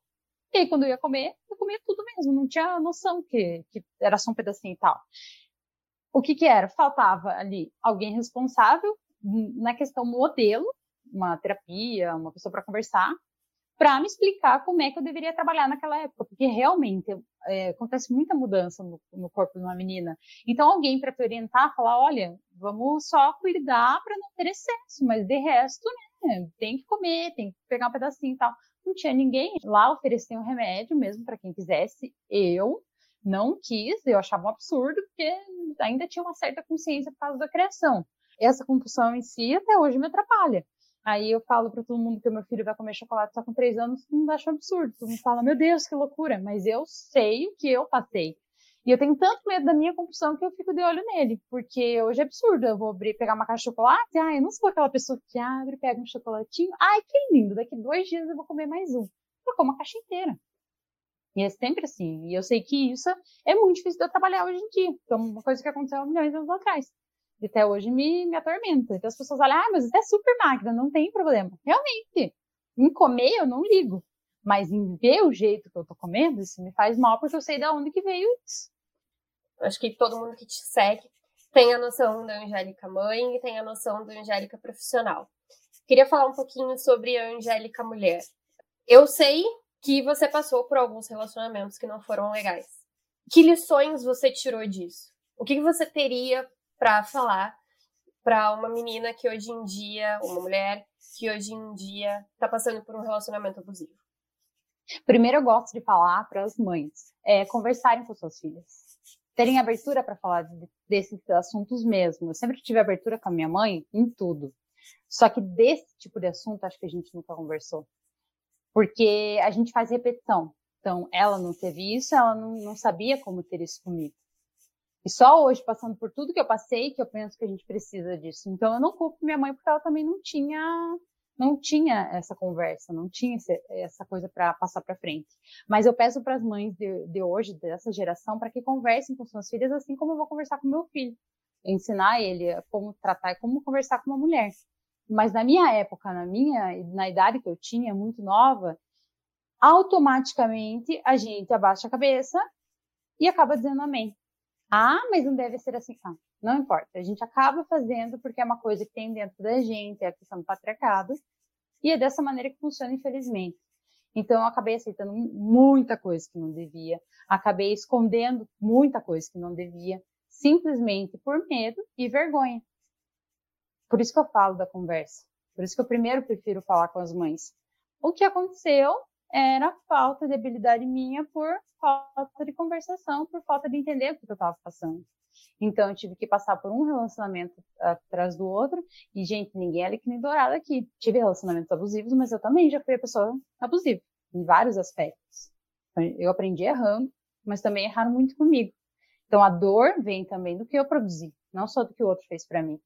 E aí, quando eu ia comer, eu comia tudo mesmo. Não tinha noção que, que era só um pedacinho e tal. O que que era? Faltava ali alguém responsável na questão modelo, uma terapia, uma pessoa para conversar, para me explicar como é que eu deveria trabalhar naquela época, porque realmente é, acontece muita mudança no, no, corpo de uma menina. Então, alguém para te orientar, falar: olha, vamos só cuidar para não ter excesso, mas de resto, né, tem que comer, tem que pegar um pedacinho e tal. Não tinha ninguém lá oferecendo um remédio mesmo para quem quisesse. Eu não quis, eu achava um absurdo, porque ainda tinha uma certa consciência por causa da criação. Essa compulsão em si até hoje me atrapalha. Aí eu falo para todo mundo que o meu filho vai comer chocolate só com três anos, todo mundo acha um absurdo. Todo mundo fala, meu Deus, que loucura. Mas eu sei o que eu passei. E eu tenho tanto medo da minha compulsão que eu fico de olho nele. Porque hoje é absurdo. Eu vou abrir, pegar uma caixa de chocolate. Ai, eu não sou aquela pessoa que abre, pega um chocolatinho. Ai, que lindo. Daqui dois dias eu vou comer mais um. Eu como a caixa inteira. E é sempre assim. E eu sei que isso é muito difícil de eu trabalhar hoje em dia. Então, uma coisa que aconteceu há milhões de anos atrás e até hoje me, me atormenta. Então as pessoas falam, ah, mas isso é super máquina, não tem problema. Realmente, em comer eu não ligo. Mas em ver o jeito que eu tô comendo, isso me faz mal porque eu sei de onde que veio isso. Acho que todo mundo que te segue tem a noção da Angélica mãe e tem a noção da Angélica profissional. Queria falar um pouquinho sobre a Angélica mulher. Eu sei que você passou por alguns relacionamentos que não foram legais. Que lições você tirou disso? O que você teria para falar para uma menina que hoje em dia, uma mulher que hoje em dia está passando por um relacionamento abusivo? Primeiro, eu gosto de falar para as mães é, conversarem com suas filhas, terem abertura para falar de, desses assuntos mesmo. Eu sempre tive abertura com a minha mãe em tudo. Só que desse tipo de assunto, acho que a gente nunca conversou. Porque a gente faz repetição. Então, ela não teve isso, ela não, não sabia como ter isso comigo. E só hoje, passando por tudo que eu passei, que eu penso que a gente precisa disso. Então, eu não culpo minha mãe porque ela também não tinha, não tinha essa conversa, não tinha essa coisa para passar para frente. Mas eu peço para as mães de, de, hoje, dessa geração, para que conversem com suas filhas assim como eu vou conversar com meu filho. Ensinar ele como tratar e como conversar com uma mulher. Mas na minha época, na minha, na idade que eu tinha, muito nova, automaticamente a gente abaixa a cabeça e acaba dizendo amém. Ah, mas não deve ser assim. Ah, não importa. A gente acaba fazendo porque é uma coisa que tem dentro da gente, é a questão do patriarcado. E é dessa maneira que funciona, infelizmente. Então, eu acabei aceitando muita coisa que não devia, acabei escondendo muita coisa que não devia, simplesmente por medo e vergonha. Por isso que eu falo da conversa. Por isso que eu primeiro prefiro falar com as mães. O que aconteceu era falta de habilidade minha por falta de conversação, por falta de entender o que eu estava passando. Então, eu tive que passar por um relacionamento atrás do outro. E, gente, ninguém é nem dourado aqui. Tive relacionamentos abusivos, mas eu também já fui a pessoa abusiva, em vários aspectos. Eu aprendi errando, mas também erraram muito comigo. Então, a dor vem também do que eu produzi, não só do que o outro fez para mim.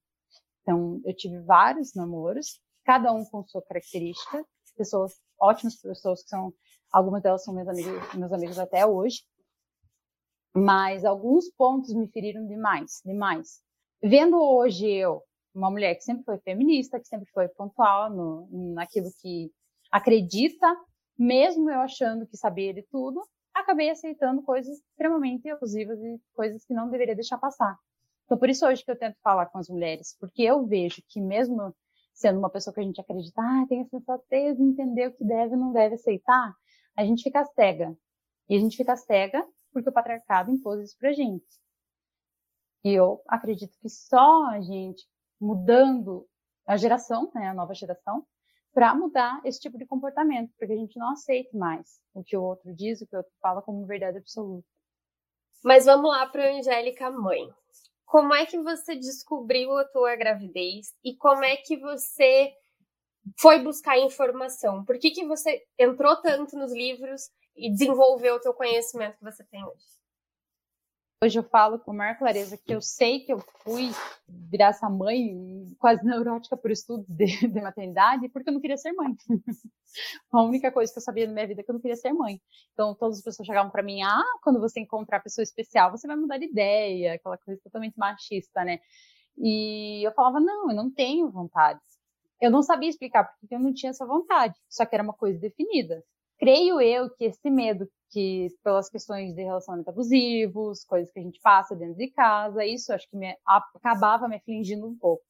Então, eu tive vários namoros, cada um com sua característica, pessoas ótimas pessoas que são, algumas delas são meus amigos, meus amigos até hoje. Mas alguns pontos me feriram demais, demais. Vendo hoje eu, uma mulher que sempre foi feminista, que sempre foi pontual no, naquilo que acredita, mesmo eu achando que sabia de tudo, acabei aceitando coisas extremamente abusivas e coisas que não deveria deixar passar. Então, por isso hoje que eu tento falar com as mulheres, porque eu vejo que mesmo sendo uma pessoa que a gente acredita, ah, tem a sensatez de entender o que deve e não deve aceitar, a gente fica cega. E a gente fica cega porque o patriarcado impôs isso pra gente. E eu acredito que só a gente mudando a geração, né, a nova geração, para mudar esse tipo de comportamento, porque a gente não aceita mais o que o outro diz, o que o outro fala como verdade absoluta. Mas vamos lá para Angélica mãe como é que você descobriu a tua gravidez e como é que você foi buscar informação? Por que, que você entrou tanto nos livros e desenvolveu o teu conhecimento que você tem hoje? Hoje eu falo com maior clareza que eu sei que eu fui virar essa mãe quase neurótica por estudo de, (laughs) de maternidade porque eu não queria ser mãe. (laughs) a única coisa que eu sabia na minha vida é que eu não queria ser mãe. Então todas as pessoas chegavam para mim, ah, quando você encontrar a pessoa especial, você vai mudar de ideia, aquela coisa totalmente machista, né? E eu falava, não, eu não tenho vontade. Eu não sabia explicar porque eu não tinha essa vontade, só que era uma coisa definida. Creio eu que esse medo que pelas questões de relacionamentos abusivos, coisas que a gente passa dentro de casa, isso acho que me, acabava me afligindo um pouco.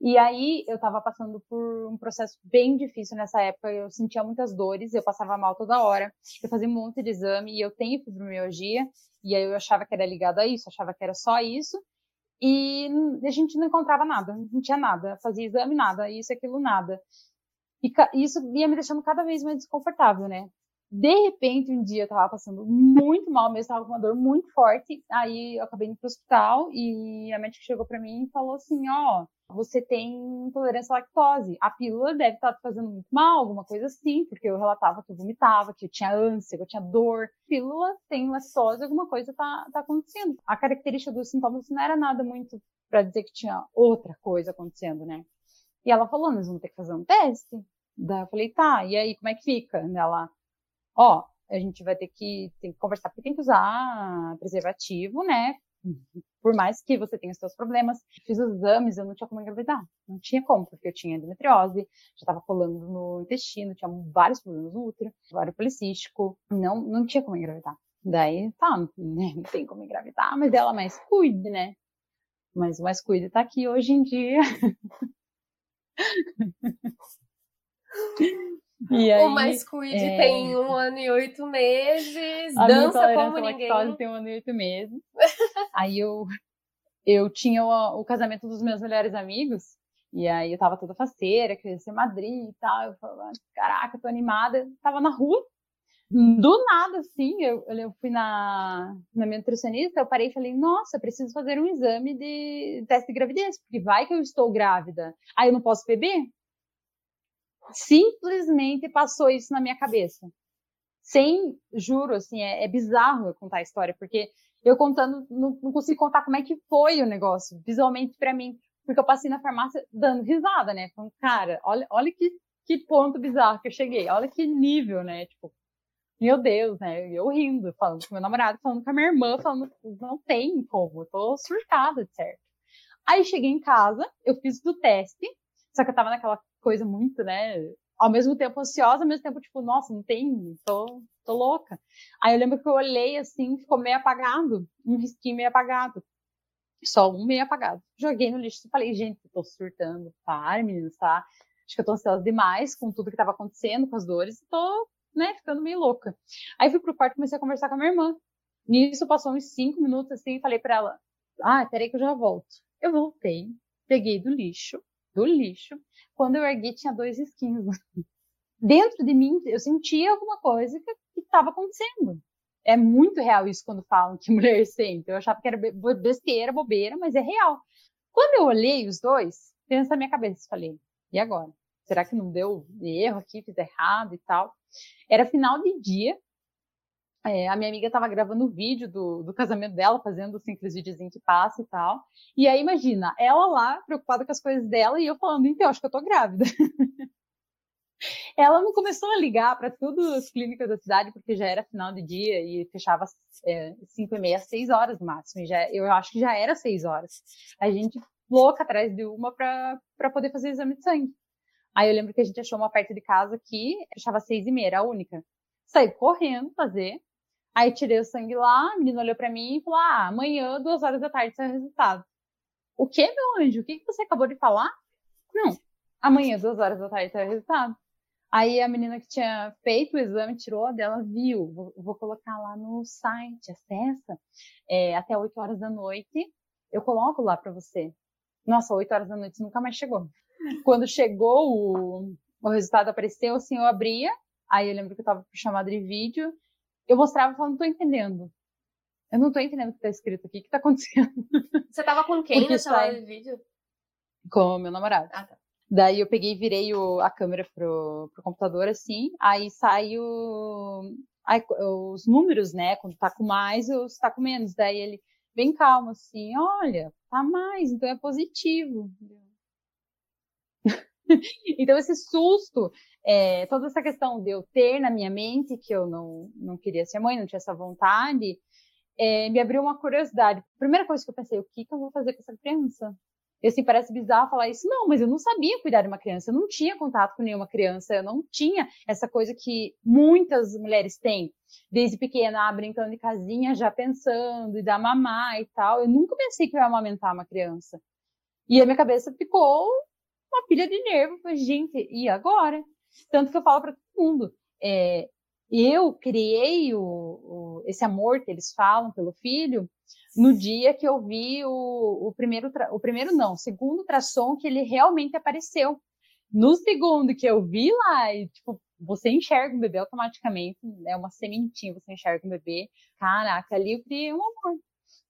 E aí eu estava passando por um processo bem difícil nessa época, eu sentia muitas dores, eu passava mal toda hora, eu fazia um monte de exame e eu tenho fibromialgia, e aí eu achava que era ligado a isso, achava que era só isso, e a gente não encontrava nada, não tinha nada, fazia exame nada, isso, aquilo, nada. E isso ia me deixando cada vez mais desconfortável, né? De repente, um dia eu tava passando muito mal mesmo, tava com uma dor muito forte. Aí eu acabei indo pro hospital e a médica chegou para mim e falou assim: Ó, você tem intolerância à lactose. A pílula deve estar tá fazendo muito mal, alguma coisa assim, porque eu relatava que eu vomitava, que eu tinha ânsia, que eu tinha dor. Pílula tem lactose, alguma coisa tá, tá acontecendo. A característica dos sintomas não era nada muito para dizer que tinha outra coisa acontecendo, né? E ela falou: Nós vamos ter que fazer um teste. Daí eu falei: Tá, e aí como é que fica? Ela ó, a gente vai ter que, tem que conversar porque tem que usar preservativo, né? Por mais que você tenha os seus problemas, fiz os exames, eu não tinha como engravidar. Não tinha como, porque eu tinha endometriose, já estava colando no intestino, tinha vários problemas no útero, vários policístico, não, não tinha como engravidar. Daí, tá, né, não tem como engravidar, mas ela mais cuide, né? Mas o mais cuide tá aqui hoje em dia. (laughs) E (laughs) aí, o Mais Cuide é... tem um ano e oito meses, a dança como ninguém. tem um ano e oito meses. (laughs) aí eu, eu tinha o, o, casamento dos meus melhores amigos, e aí eu tava toda faceira, queria ser madrinha e tal. Eu falava, caraca, tô animada. Tava na rua, do nada, assim, eu, eu fui na, na minha nutricionista, eu parei e falei, nossa, preciso fazer um exame de teste de gravidez, porque vai que eu estou grávida. Aí eu não posso beber? simplesmente passou isso na minha cabeça. Sem, juro, assim, é, é bizarro eu contar a história, porque eu contando, não, não, consigo contar como é que foi o negócio, visualmente para mim, porque eu passei na farmácia dando risada, né? Falando, cara, olha, olha que, que ponto bizarro que eu cheguei, olha que nível, né? Tipo, meu Deus, né? Eu rindo, falando com meu namorado, falando com a minha irmã, falando, não tem como, eu tô surtada, certo? Aí cheguei em casa, eu fiz o teste, só que eu tava naquela coisa muito, né? Ao mesmo tempo ansiosa, ao mesmo tempo, tipo, nossa, não tem, tô, tô louca. Aí eu lembro que eu olhei assim, ficou meio apagado, um risquinho meio apagado. Só um meio apagado. Joguei no lixo e falei, gente, eu tô surtando. Para, meninas, tá? Acho que eu tô ansiosa demais com tudo que tava acontecendo, com as dores, tô, né, ficando meio louca. Aí fui pro quarto e comecei a conversar com a minha irmã. Nisso passou uns cinco minutos assim e falei para ela: Ah, peraí que eu já volto. Eu voltei, peguei do lixo, do lixo. Quando eu ergui, tinha dois esquinhos. Dentro de mim, eu sentia alguma coisa que estava acontecendo. É muito real isso quando falam que (laughs) mulher sente. Eu achava que era besteira, bobeira, mas é real. Quando eu olhei os dois, pensa na minha cabeça, falei, e agora? Será que não deu erro aqui, fiz errado e tal? Era final de dia, é, a minha amiga estava gravando o vídeo do, do casamento dela, fazendo assim, aqueles videozinhos que passa e tal. E aí, imagina, ela lá, preocupada com as coisas dela, e eu falando, então, acho que eu tô grávida. (laughs) ela não começou a ligar para todas as clínicas da cidade, porque já era final de dia e fechava é, 5 e meia, 6 horas máximo. Já, eu acho que já era 6 horas. A gente louca atrás de uma para poder fazer exame de sangue. Aí eu lembro que a gente achou uma perto de casa que fechava 6 e meia, era a única. Saí correndo fazer, Aí tirei o sangue lá, a menina olhou para mim e falou: Ah, amanhã, duas horas da tarde, sai o resultado. O que, meu anjo? O que, você acabou de falar? Não, amanhã, duas horas da tarde, sai o resultado. Aí a menina que tinha feito o exame tirou dela, viu. Vou, vou colocar lá no site, acessa. É, até 8 horas da noite, eu coloco lá para você. Nossa, 8 horas da noite nunca mais chegou. Quando chegou o, o resultado apareceu, assim, eu abria. Aí eu lembro que eu tava chamada de vídeo eu mostrava e falava, não tô entendendo. Eu não tô entendendo o que tá escrito aqui, o que tá acontecendo? (laughs) Você tava com quem Porque na chamada de vídeo? Com o meu namorado. Ah, tá. Daí eu peguei e virei o, a câmera pro, pro computador, assim, aí saiu os números, né? Quando tá com mais ou está com menos. Daí ele, bem calmo, assim, olha, tá mais, então é positivo. (laughs) então, esse susto, é, toda essa questão de eu ter na minha mente que eu não, não queria ser mãe, não tinha essa vontade, é, me abriu uma curiosidade. Primeira coisa que eu pensei, o que, que eu vou fazer com essa criança? E assim, parece bizarro falar isso. Não, mas eu não sabia cuidar de uma criança. Eu não tinha contato com nenhuma criança. Eu não tinha essa coisa que muitas mulheres têm. Desde pequena, ah, brincando de casinha, já pensando, e dar mamar e tal. Eu nunca pensei que eu ia amamentar uma criança. E a minha cabeça ficou uma pilha de nervo. Falei, gente, e agora? Tanto que eu falo para todo mundo. É, eu criei o, o, esse amor que eles falam pelo filho no dia que eu vi o, o primeiro, o primeiro não, o segundo ultrassom que ele realmente apareceu. No segundo que eu vi lá, e, tipo, você enxerga o bebê automaticamente, é uma sementinha, você enxerga o bebê. Caraca, ali eu criei um amor.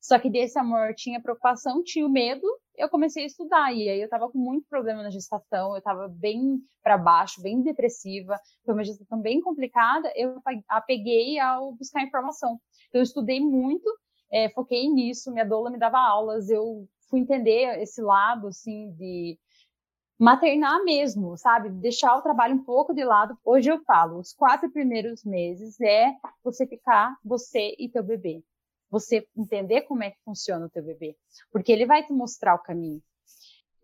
Só que desse amor tinha preocupação, tinha o medo, eu comecei a estudar. E aí eu tava com muito problema na gestação, eu tava bem para baixo, bem depressiva, foi uma gestação bem complicada. Eu apeguei ao buscar informação. Então eu estudei muito, é, foquei nisso, minha doula me dava aulas, eu fui entender esse lado, assim, de maternar mesmo, sabe? Deixar o trabalho um pouco de lado. Hoje eu falo, os quatro primeiros meses é você ficar você e teu bebê você entender como é que funciona o teu bebê, porque ele vai te mostrar o caminho.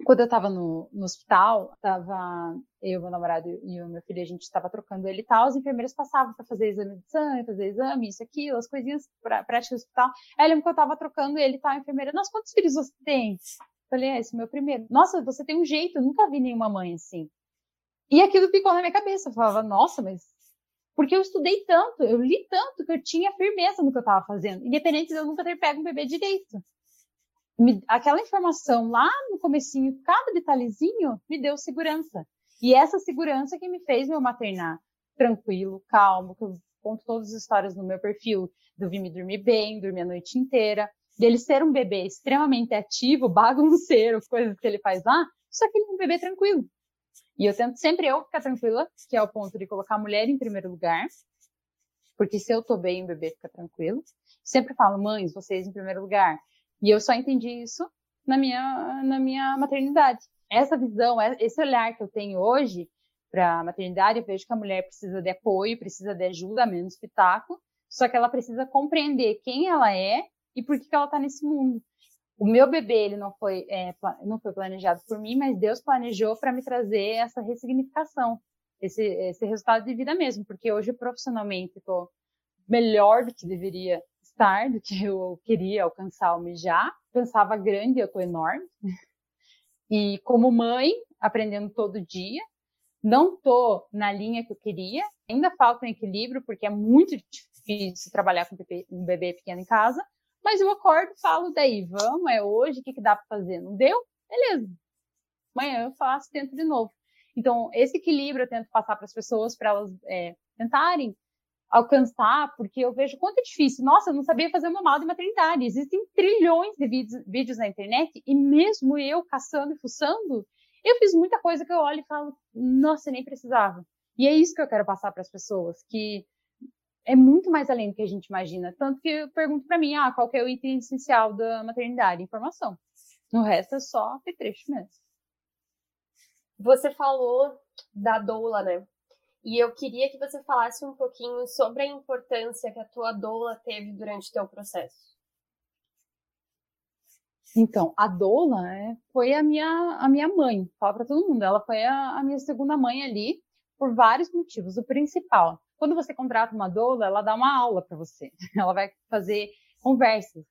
Quando eu estava no, no, hospital, tava eu, meu namorado e o meu filho, a gente estava trocando ele e tal, os enfermeiros passavam para fazer exame de sangue, fazer exame, isso, aquilo, as coisinhas práticas do hospital. Aí eu lembro que eu estava trocando ele e tal, a enfermeira, nossa, quantos filhos você tem? Falei, é, esse é meu primeiro. Nossa, você tem um jeito, eu nunca vi nenhuma mãe assim. E aquilo ficou na minha cabeça. Eu falava, nossa, mas porque eu estudei tanto, eu li tanto que eu tinha firmeza no que eu estava fazendo, independente de eu nunca ter pego um bebê direito. Me, aquela informação lá no comecinho, cada detalhezinho, me deu segurança. E essa segurança que me fez meu maternar tranquilo, calmo, que eu conto todas as histórias no meu perfil, do vir me dormir bem, dormir a noite inteira, dele ser um bebê extremamente ativo, (laughs) bagunceiro, coisas que ele faz lá, só que ele é um bebê tranquilo. E eu tento sempre eu ficar tranquila, que é o ponto de colocar a mulher em primeiro lugar, porque se eu tô bem, o bebê fica tranquilo. Sempre falo, mães, vocês em primeiro lugar. E eu só entendi isso na minha, na minha maternidade. Essa visão, é, esse olhar que eu tenho hoje para a maternidade, eu vejo que a mulher precisa de apoio, precisa de ajuda, menos espetáculo, só que ela precisa compreender quem ela é e por que, que ela está nesse mundo. O meu bebê ele não foi é, não foi planejado por mim, mas Deus planejou para me trazer essa ressignificação, esse, esse resultado de vida mesmo, porque hoje profissionalmente estou melhor do que deveria estar, do que eu queria alcançar, almejar. Pensava grande, eu estou enorme. E como mãe, aprendendo todo dia, não estou na linha que eu queria, ainda falta um equilíbrio, porque é muito difícil trabalhar com um bebê pequeno em casa, mas eu acordo falo, daí, vamos, é hoje, o que, que dá para fazer? Não deu? Beleza. Amanhã eu faço, tento de novo. Então, esse equilíbrio eu tento passar para as pessoas, para elas é, tentarem alcançar, porque eu vejo quanto é difícil. Nossa, eu não sabia fazer uma mal de maternidade. Existem trilhões de vídeos, vídeos na internet, e mesmo eu caçando e fuçando, eu fiz muita coisa que eu olho e falo, nossa, nem precisava. E é isso que eu quero passar para as pessoas, que é muito mais além do que a gente imagina. Tanto que eu pergunto para mim, ah, qual é o item essencial da maternidade? Informação. No resto é só trecho mesmo. Você falou da doula, né? E eu queria que você falasse um pouquinho sobre a importância que a tua doula teve durante o teu processo. Então, a doula né, foi a minha, a minha mãe, fala para todo mundo. Ela foi a, a minha segunda mãe ali, por vários motivos. O principal, quando você contrata uma doula, ela dá uma aula para você. (laughs) Ela vai fazer conversas.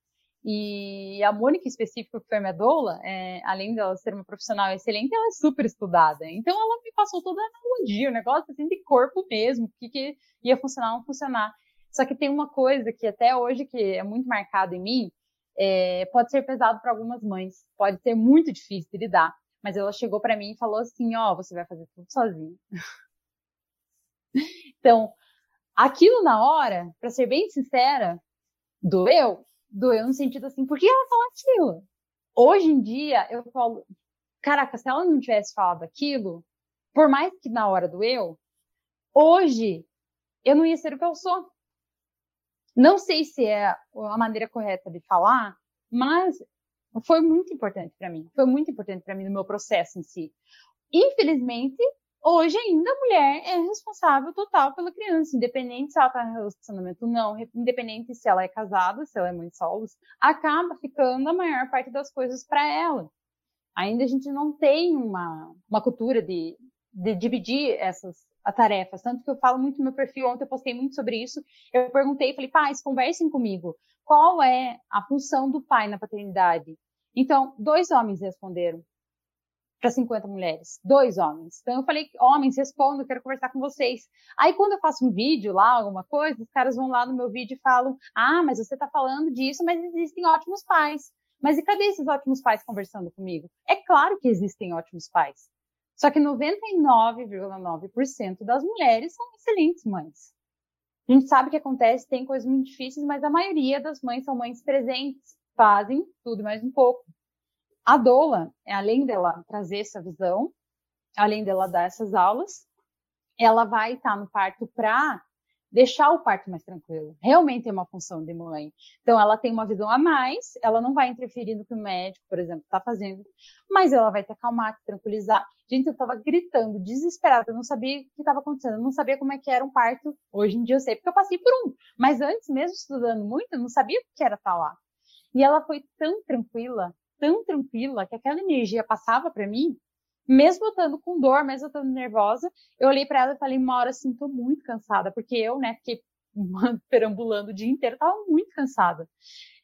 E a Mônica, específica, que foi minha doula, é, além dela ser uma profissional excelente, ela é super estudada. Então, ela me passou toda a analogia, o negócio assim de corpo mesmo, o que, que ia funcionar ou não funcionar. Só que tem uma coisa que até hoje que é muito marcada em mim, é, pode ser pesado para algumas mães, pode ser muito difícil de lidar. Mas ela chegou para mim e falou assim: ó, oh, você vai fazer tudo sozinho. (laughs) Então, aquilo na hora, para ser bem sincera, doeu. Doeu no sentido assim, por que ela falou aquilo? Hoje em dia, eu falo, caraca, se ela não tivesse falado aquilo, por mais que na hora doeu, hoje eu não ia ser o que eu sou. Não sei se é a maneira correta de falar, mas foi muito importante para mim. Foi muito importante para mim no meu processo em si. Infelizmente, hoje ainda a mulher é responsável total pela criança, independente se ela está em relacionamento ou não, independente se ela é casada, se ela é mãe solos, acaba ficando a maior parte das coisas para ela. Ainda a gente não tem uma, uma cultura de, de dividir essas tarefas, tanto que eu falo muito no meu perfil, ontem eu postei muito sobre isso, eu perguntei, falei, pais, conversem comigo, qual é a função do pai na paternidade? Então, dois homens responderam, para 50 mulheres, dois homens. Então eu falei, homens, respondam, quero conversar com vocês. Aí quando eu faço um vídeo lá, alguma coisa, os caras vão lá no meu vídeo e falam, ah, mas você está falando disso, mas existem ótimos pais. Mas e cadê esses ótimos pais conversando comigo? É claro que existem ótimos pais. Só que 99,9% das mulheres são excelentes mães. A gente sabe que acontece, tem coisas muito difíceis, mas a maioria das mães são mães presentes, fazem tudo mais um pouco. A doula, além dela trazer essa visão, além dela dar essas aulas, ela vai estar no parto para deixar o parto mais tranquilo. Realmente é uma função de mãe. Então, ela tem uma visão a mais, ela não vai interferir no que o médico, por exemplo, está fazendo, mas ela vai te acalmar, te tranquilizar. Gente, eu estava gritando, desesperada, eu não sabia o que estava acontecendo, eu não sabia como é que era um parto. Hoje em dia eu sei, porque eu passei por um. Mas antes, mesmo estudando muito, eu não sabia o que era estar tá lá. E ela foi tão tranquila, tão tranquila que aquela energia passava para mim, mesmo eu estando com dor, mesmo eu estando nervosa, eu olhei para ela e falei, uma hora assim, tô muito cansada, porque eu, né, fiquei (laughs) perambulando o dia inteiro, tava muito cansada.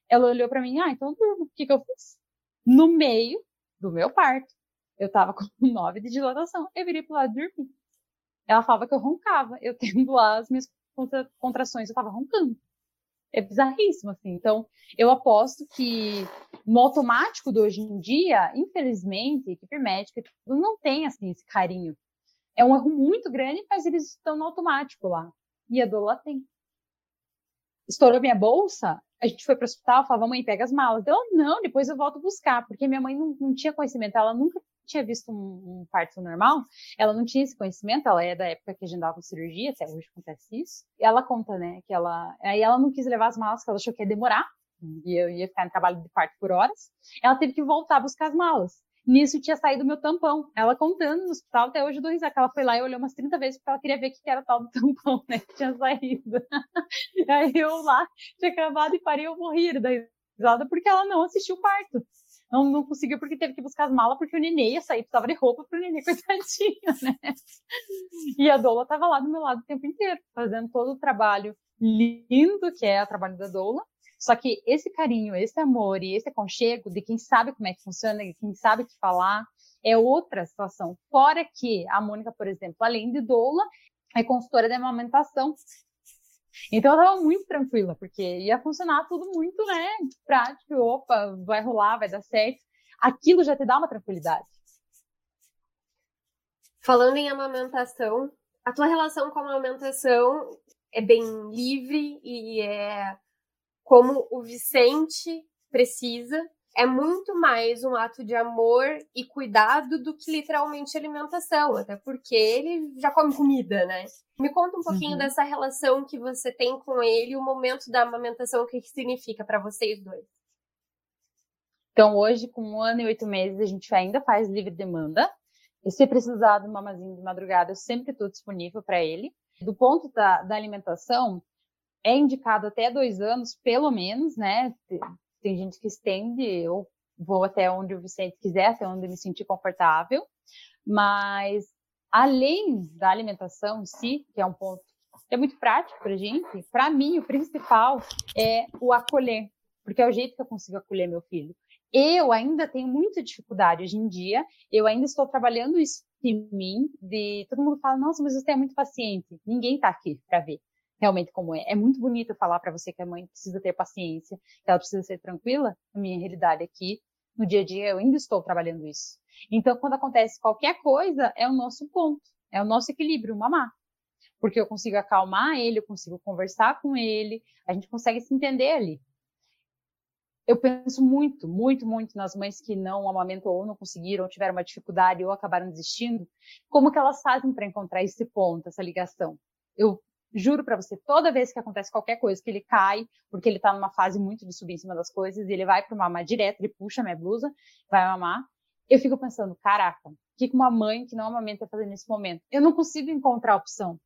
Ela olhou para mim, ah, então durmo. O que que eu fiz? No meio do meu parto, eu tava (laughs) com nove de dilatação, eu virei pro lado e dormi. Ela falava que eu roncava, eu tendo lá (laughs) as minhas contrações, eu tava roncando é bizarríssimo, assim. Então, eu aposto que no automático de hoje em dia, infelizmente, equipe médica não tem, assim, esse carinho. É um erro muito grande, mas eles estão no automático lá. E a Dola tem. Estourou minha bolsa, a gente foi para o hospital, falava, mãe, pega as malas. Ela, não, depois eu volto buscar, porque minha mãe não, não tinha conhecimento, ela nunca tinha visto um, um, parto normal, ela não tinha esse conhecimento, ela é da época que agendava cirurgia, até hoje acontece isso. E ela conta, né, que ela, aí ela não quis levar as malas, porque ela achou que ia demorar, e eu ia ficar em trabalho de parto por horas. Ela teve que voltar a buscar as malas. Nisso tinha saído meu tampão. Ela contando no hospital, até hoje eu dou risada, ela foi lá e olhou umas 30 vezes porque ela queria ver o que era tal do (laughs) tampão, né, que tinha saído. (laughs) aí eu lá, tinha acabado e parei, eu morri da risada porque ela não assistiu o parto não, não conseguiu porque teve que buscar as malas, porque o nenê ia sair, precisava de roupa pro nenê, (laughs) coitadinho, né? E a Doula tava lá do meu lado o tempo inteiro, fazendo todo o trabalho lindo que é o trabalho da Doula. Só que esse carinho, esse amor e esse aconchego de quem sabe como é que funciona, de quem sabe o que falar, é outra situação. Fora que a Mônica, por exemplo, além de doula, é consultora de amamentação. Então eu tava muito tranquila, porque ia funcionar tudo muito, né, prático, opa, vai rolar, vai dar certo. Aquilo já te dá uma tranquilidade. Falando em amamentação, a tua relação com a amamentação é bem livre e é como o Vicente precisa é muito mais um ato de amor e cuidado do que literalmente alimentação, até porque ele já come comida, né? Me conta um pouquinho uhum. dessa relação que você tem com ele, o momento da amamentação, o que, que significa para vocês dois. Então, hoje, com um ano e oito meses, a gente ainda faz livre demanda. E se precisar de um mamazinho de madrugada, eu sempre estou disponível para ele. Do ponto da, da alimentação, é indicado até dois anos, pelo menos, né? Tem gente que estende, eu vou até onde o Vicente quiser, até onde me sentir confortável. Mas, além da alimentação em si, que é um ponto que é muito prático para gente, para mim, o principal é o acolher, porque é o jeito que eu consigo acolher meu filho. Eu ainda tenho muita dificuldade hoje em dia, eu ainda estou trabalhando isso em mim, de todo mundo fala, nossa, mas você é muito paciente. Ninguém está aqui para ver realmente como é. É muito bonito falar para você que a mãe precisa ter paciência, que ela precisa ser tranquila. A minha realidade aqui, no dia a dia, eu ainda estou trabalhando isso. Então, quando acontece qualquer coisa, é o nosso ponto, é o nosso equilíbrio, mamar. Porque eu consigo acalmar ele, eu consigo conversar com ele, a gente consegue se entender ali. Eu penso muito, muito, muito nas mães que não amamentam ou não conseguiram, ou tiveram uma dificuldade ou acabaram desistindo, como que elas fazem para encontrar esse ponto, essa ligação. Eu Juro para você, toda vez que acontece qualquer coisa, que ele cai, porque ele tá numa fase muito de subir em cima das coisas, ele vai pro mamar direto, ele puxa minha blusa, vai mamar. Eu fico pensando, caraca, o que uma mãe que não amamenta vai fazer nesse momento? Eu não consigo encontrar opção.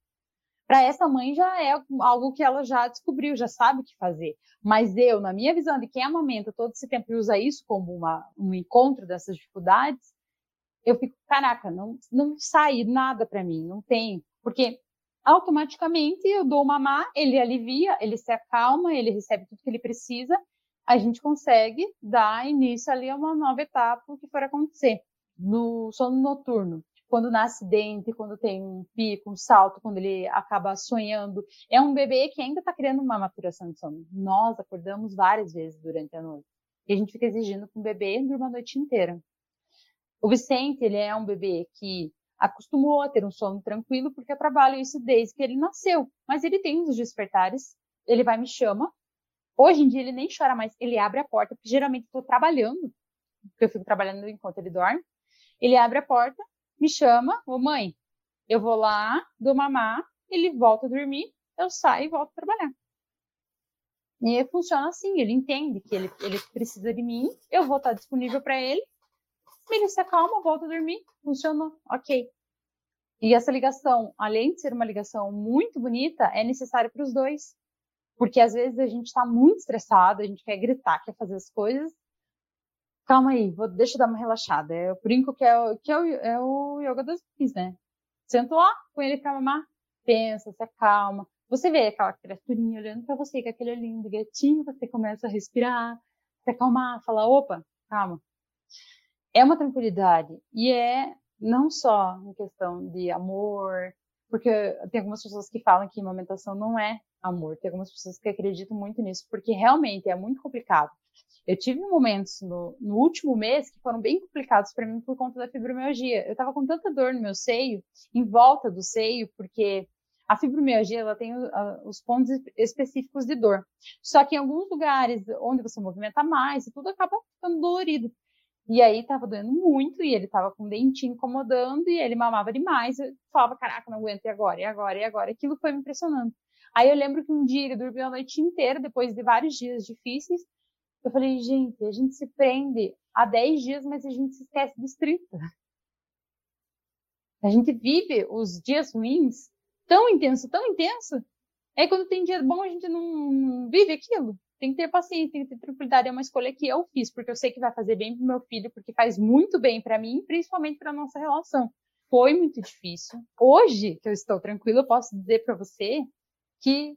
Para essa mãe já é algo que ela já descobriu, já sabe o que fazer. Mas eu, na minha visão de quem amamenta todo esse tempo e usa isso como uma, um encontro dessas dificuldades, eu fico, caraca, não, não sai nada para mim, não tem. Porque automaticamente eu dou uma má, ele alivia, ele se acalma, ele recebe tudo que ele precisa, a gente consegue dar início ali a uma nova etapa, o que for acontecer. No sono noturno, quando nasce dente, quando tem um pico, um salto, quando ele acaba sonhando, é um bebê que ainda está criando uma maturação de sono. Nós acordamos várias vezes durante a noite. E a gente fica exigindo que um bebê durma a noite inteira. O Vicente, ele é um bebê que acostumou a ter um sono tranquilo, porque eu trabalho isso desde que ele nasceu. Mas ele tem uns despertares, ele vai me chama. Hoje em dia ele nem chora mais, ele abre a porta, porque geralmente estou trabalhando, porque eu fico trabalhando enquanto ele dorme. Ele abre a porta, me chama, ô mãe, eu vou lá, dou mamar, ele volta a dormir, eu saio e volto a trabalhar. E funciona assim, ele entende que ele, ele precisa de mim, eu vou estar disponível para ele, ele se acalma, volta a dormir, funcionou, ok. E essa ligação, além de ser uma ligação muito bonita, é necessária para os dois. Porque às vezes a gente está muito estressado, a gente quer gritar, quer fazer as coisas. Calma aí, vou, deixa eu dar uma relaxada. Eu brinco que é, o, que é, o, é o yoga das mães, né? Sento lá, põe ele pra mamar, pensa, se acalma. Você vê aquela criaturinha olhando para você com aquele olhinho de gatinho, você começa a respirar, se acalmar, falar, opa, calma, é uma tranquilidade e é não só em questão de amor, porque tem algumas pessoas que falam que amamentação não é amor, tem algumas pessoas que acreditam muito nisso, porque realmente é muito complicado. Eu tive momentos no, no último mês que foram bem complicados para mim por conta da fibromialgia. Eu estava com tanta dor no meu seio, em volta do seio, porque a fibromialgia ela tem os pontos específicos de dor. Só que em alguns lugares onde você movimenta mais, tudo acaba ficando dolorido. E aí tava doendo muito, e ele tava com o dentinho incomodando, e ele mamava demais. Eu falava, caraca, não aguento, e agora, e agora, e agora? Aquilo foi me impressionando. Aí eu lembro que um dia ele dormiu a noite inteira, depois de vários dias difíceis. Eu falei, gente, a gente se prende a 10 dias, mas a gente se esquece dos 30. A gente vive os dias ruins tão intenso, tão intenso. Aí quando tem dia bom, a gente não vive aquilo tem que ter paciência, tem que ter tranquilidade. É uma escolha que eu fiz, porque eu sei que vai fazer bem pro meu filho, porque faz muito bem para mim, principalmente para nossa relação. Foi muito difícil. Hoje, que eu estou tranquila, eu posso dizer para você que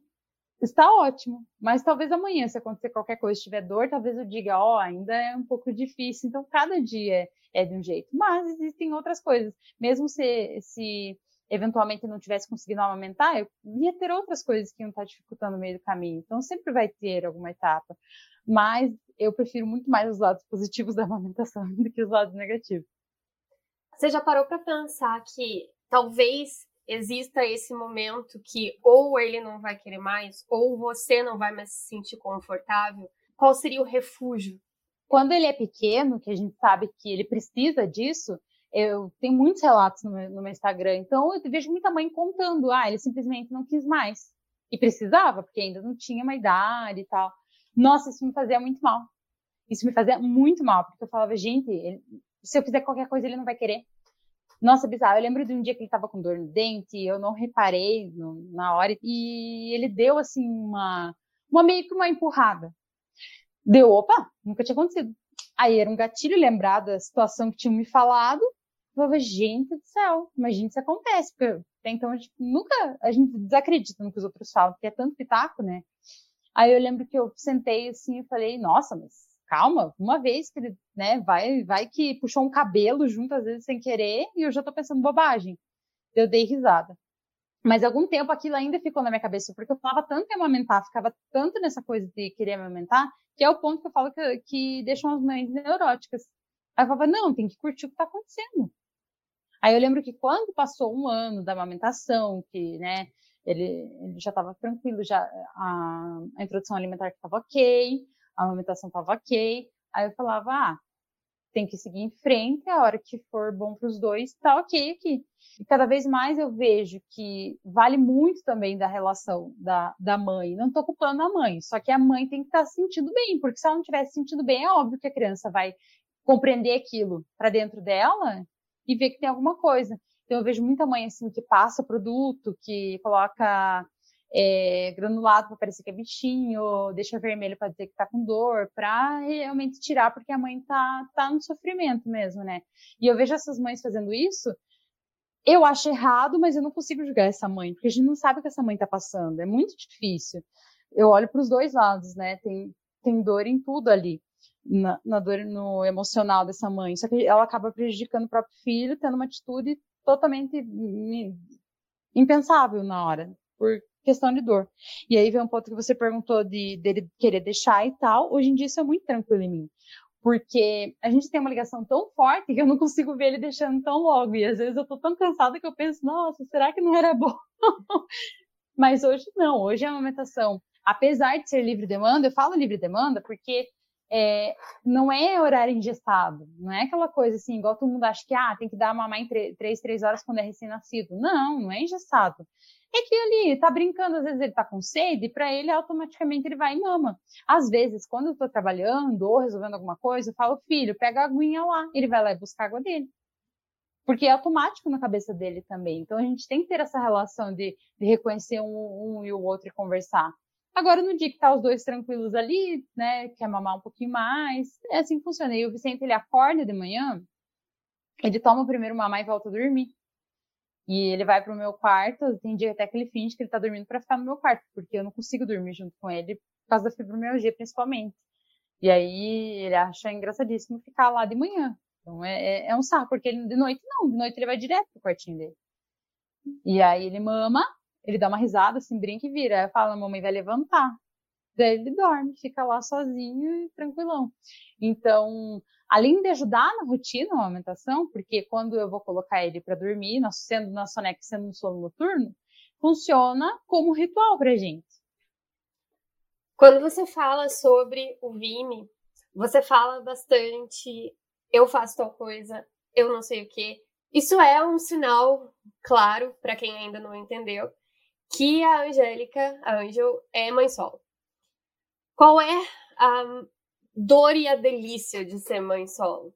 está ótimo. Mas talvez amanhã, se acontecer qualquer coisa, tiver dor, talvez eu diga, ó, oh, ainda é um pouco difícil. Então, cada dia é de um jeito. Mas existem outras coisas. Mesmo se, se eventualmente não tivesse conseguido amamentar, eu ia ter outras coisas que iam estar dificultando no meio do caminho. Então, sempre vai ter alguma etapa. Mas eu prefiro muito mais os lados positivos da amamentação (laughs) do que os lados negativos. Você já parou para pensar que talvez exista esse momento que ou ele não vai querer mais, ou você não vai mais se sentir confortável? Qual seria o refúgio? Quando ele é pequeno, que a gente sabe que ele precisa disso, eu tenho muitos relatos no meu, no meu, Instagram, então eu vejo muita mãe contando, ah, ele simplesmente não quis mais. E precisava, porque ainda não tinha uma idade e tal. Nossa, isso me fazia muito mal. Isso me fazia muito mal, porque eu falava, gente, ele, se eu fizer qualquer coisa, ele não vai querer. Nossa, bizarro. Eu lembro de um dia que ele tava com dor no dente, eu não reparei no, na hora, e ele deu, assim, uma, uma meio que uma empurrada. Deu, opa, nunca tinha acontecido. Aí era um gatilho lembrar da situação que tinham me falado, falava, gente do céu, imagina se acontece, porque então a gente nunca, a gente desacredita no que os outros falam, porque é tanto pitaco, né? Aí eu lembro que eu sentei assim e falei, nossa, mas calma, uma vez que ele, né, vai, vai que puxou um cabelo junto às vezes sem querer e eu já tô pensando bobagem. Eu dei risada. Mas algum tempo aquilo ainda ficou na minha cabeça, porque eu falava tanto em amamentar, ficava tanto nessa coisa de querer amamentar, que é o ponto que eu falo que, que deixam as mães neuróticas. Aí eu falava, não, tem que curtir o que tá acontecendo. Aí eu lembro que quando passou um ano da amamentação, que, né, ele, ele já estava tranquilo, já a, a introdução alimentar estava ok, a amamentação estava ok, aí eu falava, ah, tem que seguir em frente, a hora que for bom para os dois, tá ok aqui. E cada vez mais eu vejo que vale muito também da relação da, da mãe. Não estou culpando a mãe, só que a mãe tem que estar tá sentindo bem, porque se ela não tivesse sentindo bem, é óbvio que a criança vai compreender aquilo para dentro dela e ver que tem alguma coisa. Então eu vejo muita mãe assim que passa produto, que coloca é, granulado para parecer que é bichinho, deixa vermelho para dizer que tá com dor, para realmente tirar porque a mãe tá, tá no sofrimento mesmo, né? E eu vejo essas mães fazendo isso, eu acho errado, mas eu não consigo julgar essa mãe, porque a gente não sabe o que essa mãe tá passando, é muito difícil. Eu olho para os dois lados, né? Tem, tem dor em tudo ali. Na, na, dor no emocional dessa mãe, só que ela acaba prejudicando o próprio filho, tendo uma atitude totalmente impensável na hora, por questão de dor. E aí vem um ponto que você perguntou de dele querer deixar e tal. Hoje em dia isso é muito tranquilo em mim. Porque a gente tem uma ligação tão forte que eu não consigo ver ele deixando tão logo. E às vezes eu tô tão cansada que eu penso, nossa, será que não era bom? (laughs) Mas hoje não, hoje é a amamentação. Apesar de ser livre demanda, eu falo livre demanda porque é, não é horário engessado, não é aquela coisa assim, igual todo mundo acha que ah, tem que dar mamar em três, três horas quando é recém-nascido. Não, não é engessado é que ele tá brincando, às vezes ele tá com sede, para ele automaticamente ele vai e mama. Às vezes, quando eu tô trabalhando ou resolvendo alguma coisa, eu falo, filho, pega a aguinha lá, ele vai lá e buscar a água dele. Porque é automático na cabeça dele também. Então a gente tem que ter essa relação de, de reconhecer um, um e o outro e conversar. Agora, no dia que tá os dois tranquilos ali, né, quer mamar um pouquinho mais, é assim que funciona. E o Vicente, ele acorda de manhã, ele toma o primeiro mamar e volta a dormir. E ele vai pro meu quarto, tem dia até que ele finge que ele tá dormindo para ficar no meu quarto, porque eu não consigo dormir junto com ele por causa da fibromialgia, principalmente. E aí ele acha engraçadíssimo ficar lá de manhã. Então é, é, é um sarro, porque ele, de noite não, de noite ele vai direto pro quartinho dele. E aí ele mama, ele dá uma risada, assim, brinca e vira. Aí eu falo, mamãe vai levantar. Daí ele dorme, fica lá sozinho e tranquilão. Então, além de ajudar na rotina, na amamentação, porque quando eu vou colocar ele para dormir, sendo na soneca, sendo no sono noturno, funciona como ritual para gente. Quando você fala sobre o Vime, você fala bastante, eu faço tal coisa, eu não sei o que. Isso é um sinal claro para quem ainda não entendeu que a Angélica, a Angel, é mãe solo. Qual é a dor e a delícia de ser mãe solo?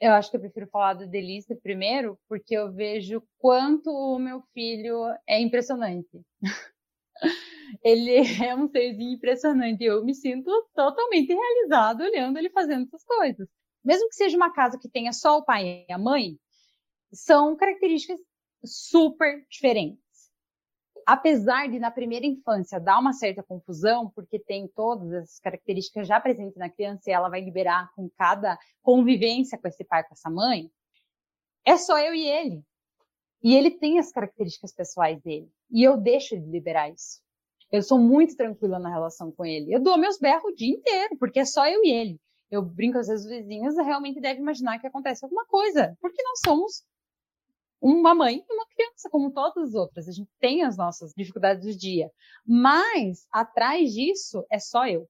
Eu acho que eu prefiro falar da delícia primeiro, porque eu vejo quanto o meu filho é impressionante. (laughs) ele (laughs) é um serzinho impressionante. Eu me sinto totalmente realizado olhando ele fazendo essas coisas. Mesmo que seja uma casa que tenha só o pai e a mãe, são características super diferentes apesar de na primeira infância dar uma certa confusão, porque tem todas essas características já presentes na criança e ela vai liberar com cada convivência com esse pai, com essa mãe, é só eu e ele. E ele tem as características pessoais dele. E eu deixo de liberar isso. Eu sou muito tranquila na relação com ele. Eu dou meus berros o dia inteiro, porque é só eu e ele. Eu brinco, às vezes, os vizinhos realmente devem imaginar que acontece alguma coisa, porque nós somos uma mãe e uma criança, como todas as outras. A gente tem as nossas dificuldades do dia. Mas, atrás disso, é só eu.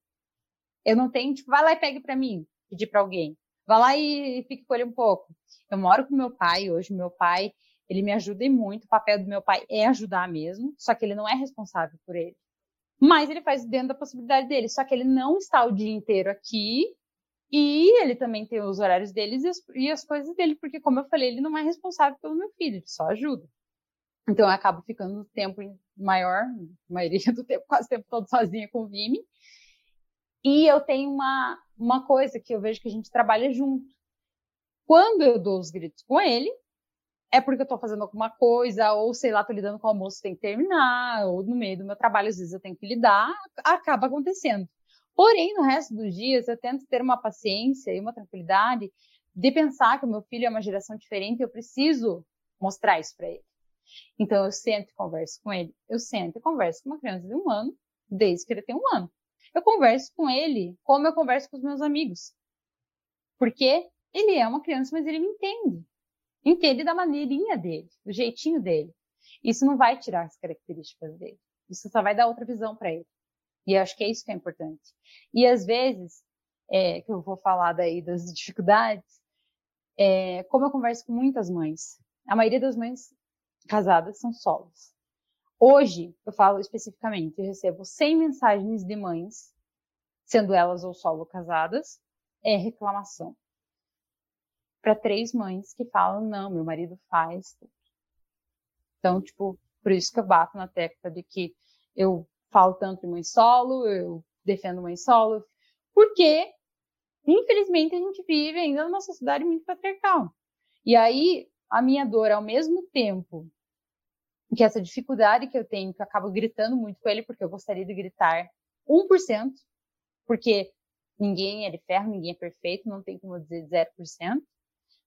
Eu não tenho, tipo, vai lá e pegue para mim, pedir para alguém. Vai lá e fique com ele um pouco. Eu moro com meu pai hoje. Meu pai, ele me ajuda muito. O papel do meu pai é ajudar mesmo, só que ele não é responsável por ele. Mas ele faz dentro da possibilidade dele. Só que ele não está o dia inteiro aqui e ele também tem os horários deles e as, e as, coisas dele, porque, como eu falei, ele não é responsável pelo meu filho, ele só ajuda. Então, eu acabo ficando tempo maior, maioria do tempo, quase o tempo todo sozinha com o Vime. E eu tenho uma, uma coisa que eu vejo que a gente trabalha junto. Quando eu dou os gritos com ele, é porque eu tô fazendo alguma coisa, ou sei lá, tô lidando com o almoço, tem que terminar, ou no meio do meu trabalho, às vezes eu tenho que lidar, acaba acontecendo. Porém, no resto dos dias, eu tento ter uma paciência e uma tranquilidade de pensar que o meu filho é uma geração diferente e eu preciso mostrar isso para ele. Então, eu sento e converso com ele. Eu sento e converso com uma criança de um ano, desde que ele tem um ano. Eu converso com ele como eu converso com os meus amigos. Porque ele é uma criança, mas ele me entende. Entende da maneirinha dele, do jeitinho dele. Isso não vai tirar as características dele. Isso só vai dar outra visão para ele. E acho que é isso que é importante. E às vezes, é, que eu vou falar daí das dificuldades, é, como eu converso com muitas mães, a maioria das mães casadas são solos. Hoje, eu falo especificamente, eu recebo 100 mensagens de mães, sendo elas ou solo casadas, é reclamação. Para três mães que falam, não, meu marido faz. Então, tipo, por isso que eu bato na tecla de que eu falo tanto de mãe solo, eu defendo mãe solo, porque, infelizmente, a gente vive ainda numa sociedade muito patriarcal. E aí, a minha dor, ao mesmo tempo que essa dificuldade que eu tenho, que eu acabo gritando muito com ele, porque eu gostaria de gritar 1%, porque ninguém é de ferro, ninguém é perfeito, não tem como dizer 0%.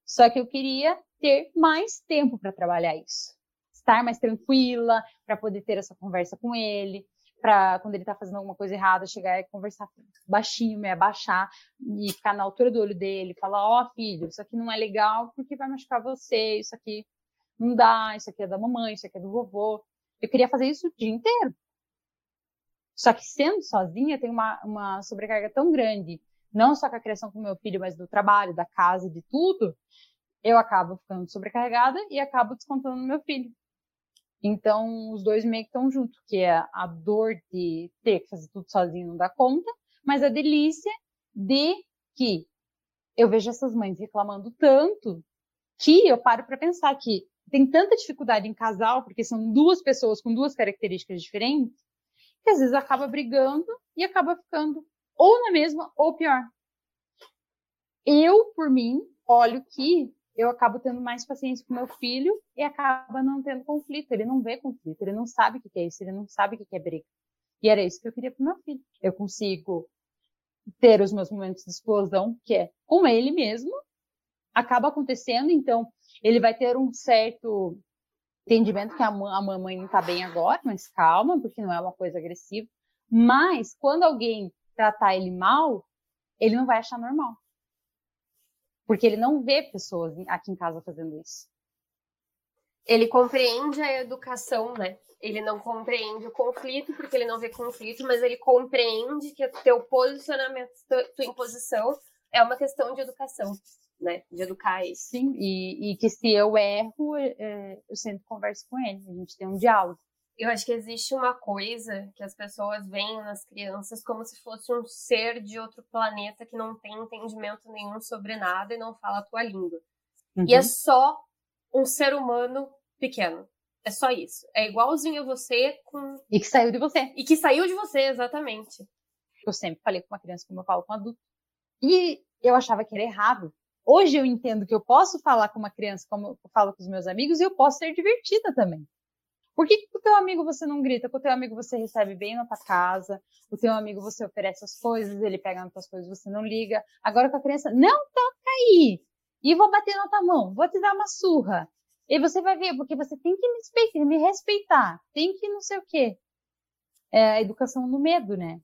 Só que eu queria ter mais tempo para trabalhar isso. Estar mais tranquila, para poder ter essa conversa com ele, para quando ele está fazendo alguma coisa errada, chegar e conversar baixinho, me abaixar e ficar na altura do olho dele, falar: Ó, oh, filho, isso aqui não é legal porque vai machucar você, isso aqui não dá, isso aqui é da mamãe, isso aqui é do vovô. Eu queria fazer isso o dia inteiro. Só que sendo sozinha, tem uma, uma sobrecarga tão grande, não só com a criação com meu filho, mas do trabalho, da casa, de tudo, eu acabo ficando sobrecarregada e acabo descontando no meu filho. Então, os dois meio que estão juntos, que é a dor de ter que fazer tudo sozinho, não dá conta, mas a delícia de que eu vejo essas mães reclamando tanto que eu paro para pensar que tem tanta dificuldade em casal, porque são duas pessoas com duas características diferentes, que às vezes acaba brigando e acaba ficando ou na mesma ou pior. Eu, por mim, olho que eu acabo tendo mais paciência com meu filho e acaba não tendo conflito. Ele não vê conflito, ele não sabe o que é isso, ele não sabe o que é briga. E era isso que eu queria para meu filho. Eu consigo ter os meus momentos de explosão, que é com ele mesmo, acaba acontecendo, então ele vai ter um certo entendimento que a, a mamãe não está bem agora, mas calma, porque não é uma coisa agressiva. Mas quando alguém tratar ele mal, ele não vai achar normal. Porque ele não vê pessoas aqui em casa fazendo isso. Ele compreende a educação, né? Ele não compreende o conflito, porque ele não vê conflito, mas ele compreende que o teu posicionamento, tua imposição é uma questão de educação né? De educar ele. Sim, e, e que se eu erro, é, eu sempre converso com ele, a gente tem um diálogo. Eu acho que existe uma coisa que as pessoas veem nas crianças como se fosse um ser de outro planeta que não tem entendimento nenhum sobre nada e não fala a tua língua. Uhum. E é só um ser humano pequeno. É só isso. É igualzinho a você com. E que saiu de você. E que saiu de você, exatamente. Eu sempre falei com uma criança como eu falo com um adulto. E eu achava que era errado. Hoje eu entendo que eu posso falar com uma criança como eu falo com os meus amigos e eu posso ser divertida também. Por que, com o teu amigo você não grita? Com o teu amigo você recebe bem na tua casa, o teu amigo você oferece as coisas, ele pega nas tuas coisas, você não liga. Agora com a criança, não toca aí! E vou bater na tua mão, vou te dar uma surra. E você vai ver, porque você tem que me respeitar, me respeitar tem que não sei o quê. É a educação no medo, né?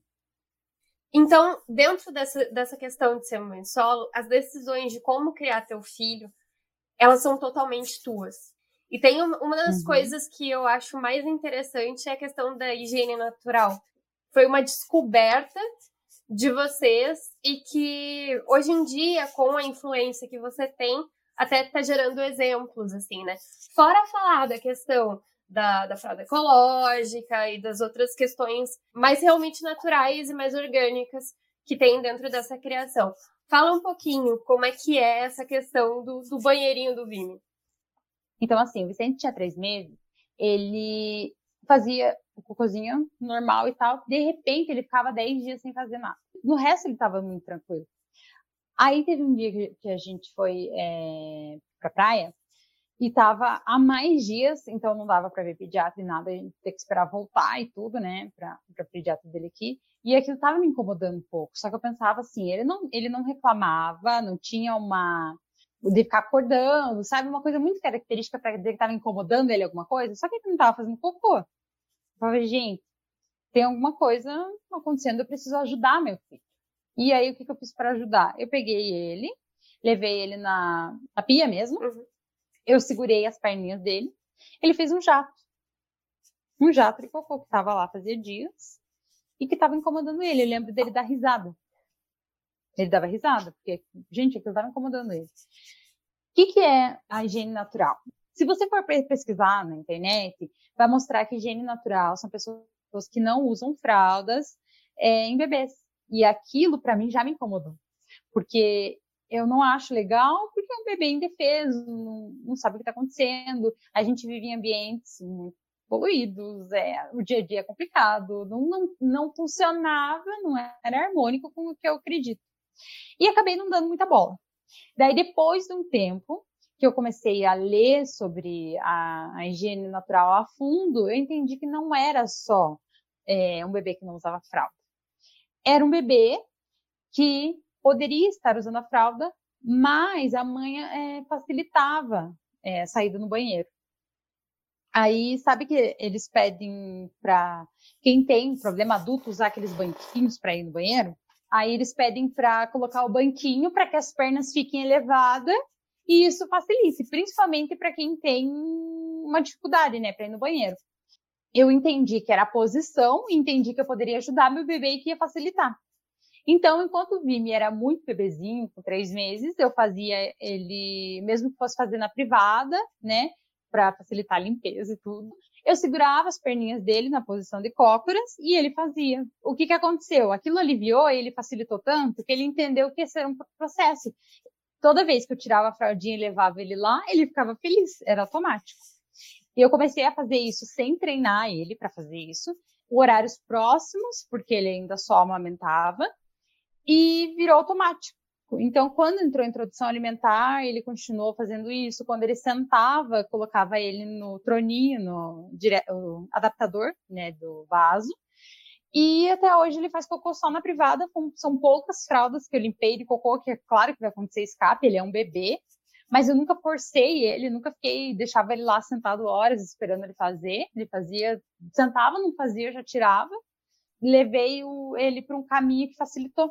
Então, dentro dessa, dessa questão de ser mãe solo, as decisões de como criar teu filho, elas são totalmente tuas. E tem uma, uma das uhum. coisas que eu acho mais interessante é a questão da higiene natural. Foi uma descoberta de vocês e que hoje em dia, com a influência que você tem, até tá gerando exemplos, assim, né? Fora falar da questão da, da ecológica e das outras questões mais realmente naturais e mais orgânicas que tem dentro dessa criação. Fala um pouquinho como é que é essa questão do, do banheirinho do Vini. Então, assim, o Vicente tinha três meses, ele fazia o cocôzinho normal e tal, de repente ele ficava dez dias sem fazer nada. No resto ele estava muito tranquilo. Aí teve um dia que, a gente foi é, pra praia, e tava há mais dias, então não dava para ver pediatra e nada, a gente ter que esperar voltar e tudo, né, para o pediatra dele aqui. E aquilo tava me incomodando um pouco. Só que eu pensava assim, ele não, ele não reclamava, não tinha uma de ficar acordando, sabe, uma coisa muito característica para dizer que tava incomodando ele alguma coisa, só que ele não tava fazendo cocô. Eu falava, gente, tem alguma coisa acontecendo, eu preciso ajudar meu filho. E aí o que, que eu fiz para ajudar? Eu peguei ele, levei ele na, na pia mesmo. Uhum eu segurei as perninhas dele, ele fez um jato. Um jato de cocô que estava lá fazia dias e que estava incomodando ele. Eu lembro dele dar risada. Ele dava risada, porque, gente, aquilo estava incomodando ele. que, que é a higiene natural? Se você for pesquisar na internet, vai mostrar que higiene natural são pessoas que não usam fraldas é, em bebês. E aquilo, para mim, já me incomodou. Porque eu não acho legal, porque é um bebê indefeso, não, não sabe o que está acontecendo. A gente vive em ambientes muito poluídos, é, o dia a dia é complicado, não, não, não funcionava, não era harmônico com o que eu acredito. E acabei não dando muita bola. Daí, depois de um tempo que eu comecei a ler sobre a, a higiene natural a fundo, eu entendi que não era só é, um bebê que não usava fralda. Era um bebê que poderia estar usando a fralda, mas a mãe é, facilitava é, a saída no banheiro. Aí, sabe que eles pedem para quem tem problema adulto usar aqueles banquinhos para ir no banheiro? Aí eles pedem para colocar o banquinho para que as pernas fiquem elevadas e isso facilite, principalmente para quem tem uma dificuldade, né, para ir no banheiro. Eu entendi que era a posição, entendi que eu poderia ajudar meu bebê e que ia facilitar. Então, enquanto o Vime era muito bebezinho, com três meses, eu fazia ele, mesmo que fosse fazer na privada, né, para facilitar a limpeza e tudo, eu segurava as perninhas dele na posição de cócoras e ele fazia. O que que aconteceu? Aquilo aliviou ele facilitou tanto que ele entendeu que esse era um processo. Toda vez que eu tirava a fraldinha e levava ele lá, ele ficava feliz, era automático. E eu comecei a fazer isso sem treinar ele para fazer isso, horários próximos, porque ele ainda só amamentava, e virou automático. Então, quando entrou a introdução alimentar, ele continuou fazendo isso. Quando ele sentava, colocava ele no troninho, no adaptador né, do vaso. E até hoje ele faz cocô só na privada. São poucas fraldas que eu limpei de cocô, que é claro que vai acontecer escape, ele é um bebê. Mas eu nunca forcei ele, nunca fiquei, deixava ele lá sentado horas esperando ele fazer. Ele fazia, sentava, não fazia, já tirava. Levei o, ele para um caminho que facilitou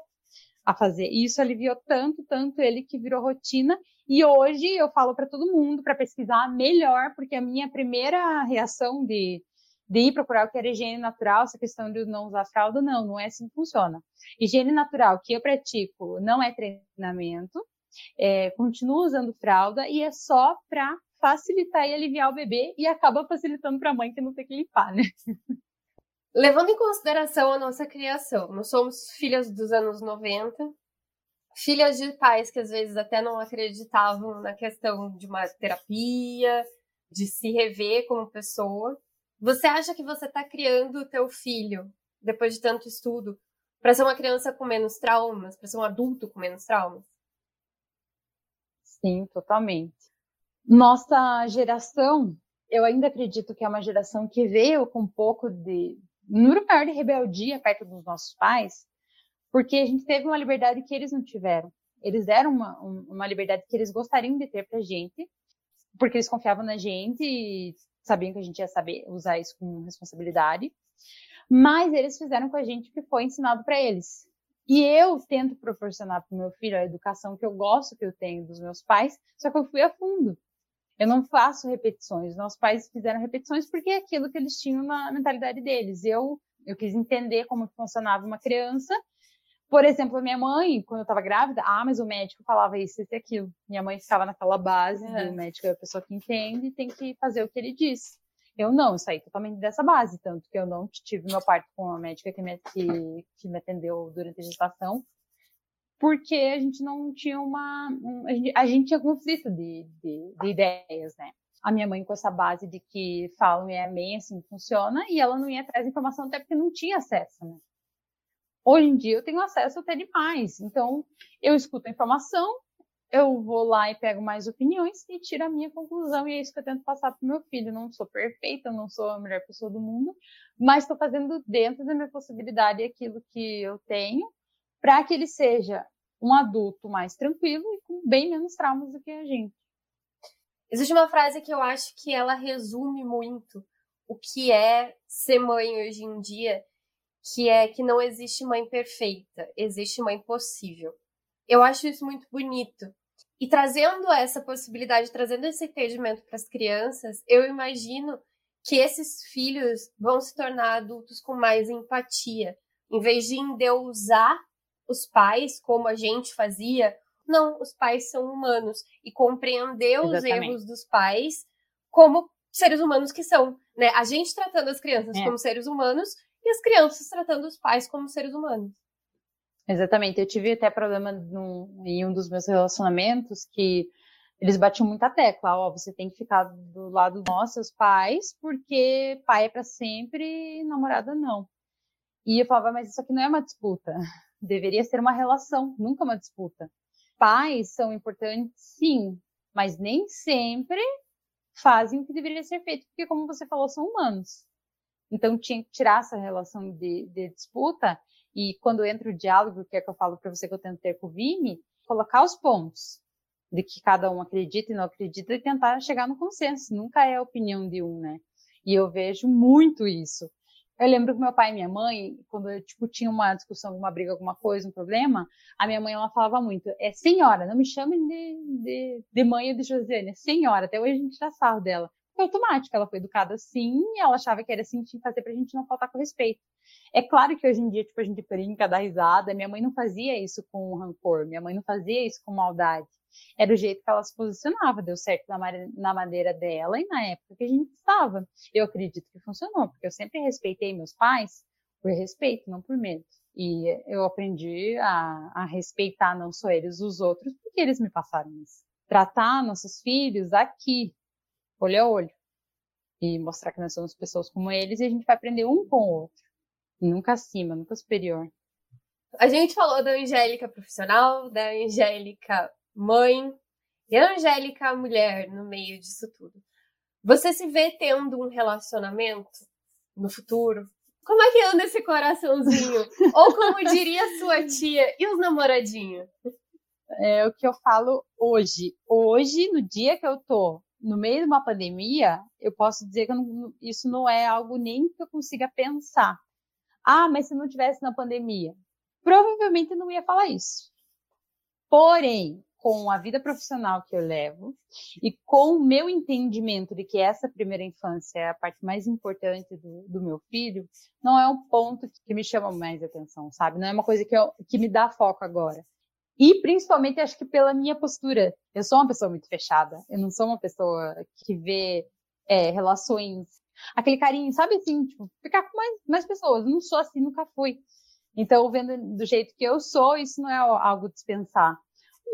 a fazer. E isso aliviou tanto, tanto ele que virou rotina. E hoje eu falo para todo mundo para pesquisar melhor, porque a minha primeira reação de, de ir procurar o que era higiene natural, essa questão de não usar fralda, não, não é assim que funciona. Higiene natural que eu pratico não é treinamento, é, continuo usando fralda e é só para facilitar e aliviar o bebê e acaba facilitando para a mãe que não tem que limpar, né? (laughs) Levando em consideração a nossa criação, nós somos filhas dos anos 90, filhas de pais que às vezes até não acreditavam na questão de uma terapia, de se rever como pessoa. Você acha que você está criando o teu filho, depois de tanto estudo, para ser uma criança com menos traumas, para ser um adulto com menos traumas? Sim, totalmente. Nossa geração, eu ainda acredito que é uma geração que veio com um pouco de, número maior de rebeldia perto dos nossos pais, porque a gente teve uma liberdade que eles não tiveram. Eles deram uma, uma liberdade que eles gostariam de ter pra gente, porque eles confiavam na gente e sabiam que a gente ia saber usar isso com responsabilidade. Mas eles fizeram com a gente o que foi ensinado para eles. E eu tento proporcionar para o meu filho a educação que eu gosto que eu tenho dos meus pais, só que eu fui a fundo. Eu não faço repetições. Nossos pais fizeram repetições porque é aquilo que eles tinham na mentalidade deles. Eu, eu quis entender como funcionava uma criança. Por exemplo, a minha mãe, quando eu estava grávida, ah, mas o médico falava isso, isso e aquilo. Minha mãe ficava naquela base, é. o médico é a pessoa que entende e tem que fazer o que ele diz. Eu não, eu saí totalmente dessa base, tanto que eu não tive meu parto com a médica que me, que, que me atendeu durante a gestação porque a gente não tinha uma. Um, a, gente, a, gente, tinha conflito de, de, de, ideias, né? A minha mãe com essa base de que falam e é bem assim funciona, e ela não ia atrás de informação até porque não tinha acesso, né? Hoje em dia eu tenho acesso até demais, então eu escuto a informação, eu vou lá e pego mais opiniões e tiro a minha conclusão, e é isso que eu tento passar para o meu filho. Não sou perfeita, não sou a melhor pessoa do mundo, mas estou fazendo dentro da minha possibilidade aquilo que eu tenho para que ele seja um adulto mais tranquilo e com bem menos traumas do que a gente. Existe uma frase que eu acho que ela resume muito o que é ser mãe hoje em dia, que é que não existe mãe perfeita, existe mãe possível. Eu acho isso muito bonito. E trazendo essa possibilidade, trazendo esse entendimento para as crianças, eu imagino que esses filhos vão se tornar adultos com mais empatia, em vez de endeusar os pais, como a gente fazia, Não, os pais são humanos. E compreender os erros dos pais como seres humanos que são. Né? A gente tratando as crianças é. como seres humanos e as crianças tratando os pais como seres humanos. Exatamente. Eu tive até problema num, em um dos meus relacionamentos que eles batiam muita tecla, ó, você tem que ficar do lado dos nossos pais, porque pai é para sempre, namorada não. E eu falava, mas isso aqui não é uma disputa. Deveria ser uma relação, nunca uma disputa. Pais são importantes, sim, mas nem sempre fazem o que deveria ser feito, porque como você falou, são humanos. Então tinha que tirar essa relação de, de disputa e quando entra o diálogo, que é que eu falo para você que eu tento ter com o Vini, colocar os pontos de que cada um acredita e não acredita e tentar chegar no consenso. Nunca é a opinião de um, né? E eu vejo muito isso. Eu lembro que meu pai e minha mãe, quando eu, tipo, tinha uma discussão, uma briga, alguma coisa, um problema, a minha mãe, ela falava muito, é senhora, não me chame de, de, de mãe ou de Josiane, é senhora. Até hoje a gente já sabe dela. Foi automático, ela foi educada assim, e ela achava que era assim tinha que fazer pra gente não faltar com respeito. É claro que hoje em dia, tipo, a gente brinca, dá risada, minha mãe não fazia isso com rancor, minha mãe não fazia isso com maldade era o jeito que ela se posicionava, deu certo na, na maneira dela e na época que a gente estava. Eu acredito que funcionou, porque eu sempre respeitei meus pais por respeito, não por medo. E eu aprendi a, a respeitar não só eles, os outros, porque eles me passaram isso. Tratar nossos filhos aqui, olho a olho, e mostrar que nós somos pessoas como eles, e a gente vai aprender um com o outro. Nunca acima, nunca superior. A gente falou da Angélica profissional, da Angélica mãe e Angélica, mulher, no meio disso tudo. Você se vê tendo um relacionamento no futuro? Como é que anda esse coraçãozinho? (laughs) Ou como diria sua tia, e os namoradinhos? É o que eu falo hoje. Hoje, no dia que eu tô no meio de uma pandemia, eu posso dizer que não, isso não é algo nem que eu consiga pensar. Ah, mas se não tivesse na pandemia, provavelmente eu não ia falar isso. Porém, com a vida profissional que eu levo e com o meu entendimento de que essa primeira infância é a parte mais importante do, do meu filho, não é um ponto que me chama mais atenção, sabe? Não é uma coisa que, eu, que me dá foco agora. E principalmente acho que pela minha postura. Eu sou uma pessoa muito fechada. Eu não sou uma pessoa que vê é, relações. Aquele carinho, sabe assim, tipo, ficar com mais, mais pessoas. Eu não sou assim, nunca fui. Então, vendo do jeito que eu sou, isso não é algo dispensar.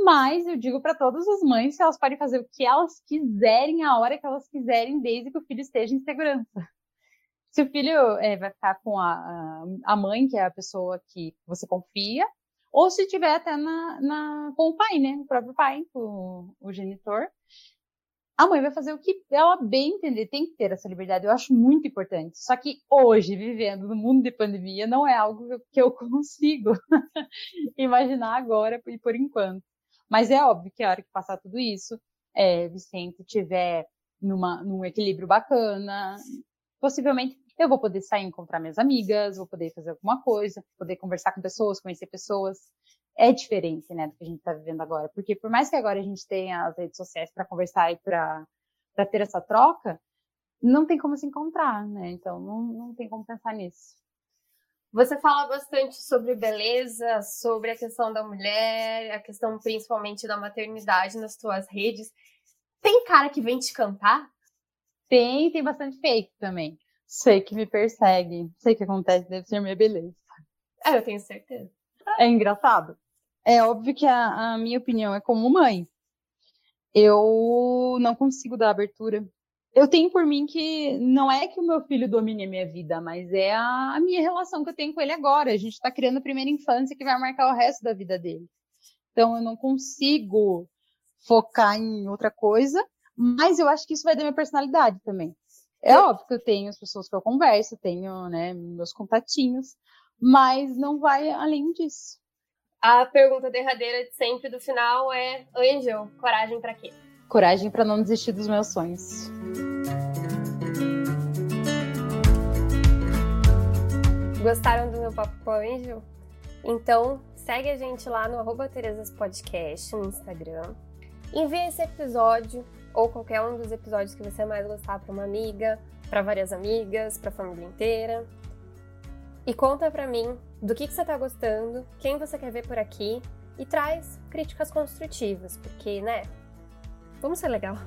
Mas eu digo para todas as mães que elas podem fazer o que elas quiserem, a hora que elas quiserem, desde que o filho esteja em segurança. Se o filho é, vai ficar com a, a mãe, que é a pessoa que você confia, ou se tiver até na, na, com o pai, né? O próprio pai, o, o genitor. A mãe vai fazer o que ela bem entender, tem que ter essa liberdade. Eu acho muito importante. Só que hoje, vivendo no mundo de pandemia, não é algo que eu (laughs) consigo imaginar agora e por enquanto. Mas é óbvio que a hora que passar tudo isso, é, Vicente tiver numa, num equilíbrio bacana, possivelmente eu vou poder sair encontrar minhas amigas, vou poder fazer alguma coisa, poder conversar com pessoas, conhecer pessoas. É diferente, né, do que a gente está vivendo agora. Porque por mais que agora a gente tenha as redes sociais para conversar e para ter essa troca, não tem como se encontrar, né? Então não, não tem como pensar nisso. Você fala bastante sobre beleza, sobre a questão da mulher, a questão principalmente da maternidade nas tuas redes. Tem cara que vem te cantar? Tem, tem bastante fake também. Sei que me persegue, sei que acontece, deve ser minha beleza. É, eu tenho certeza. É engraçado. É óbvio que a, a minha opinião é como mãe. Eu não consigo dar abertura eu tenho por mim que não é que o meu filho domine a minha vida, mas é a, minha relação que eu tenho com ele agora. A gente está criando a primeira infância que vai marcar o resto da vida dele. Então eu não consigo focar em outra coisa, mas eu acho que isso vai dar minha personalidade também. É óbvio que eu tenho as pessoas que eu converso, tenho né, meus contatinhos, mas não vai além disso. A pergunta derradeira de sempre do final é: Angel, coragem para quê? Coragem para não desistir dos meus sonhos. Gostaram do meu papo com a Angel? Então, segue a gente lá no arroba Terezas Podcast no Instagram. Envie esse episódio ou qualquer um dos episódios que você mais gostar para uma amiga, para várias amigas, para a família inteira. E conta para mim do que, que você está gostando, quem você quer ver por aqui e traz críticas construtivas, porque, né? Vamos ser legal.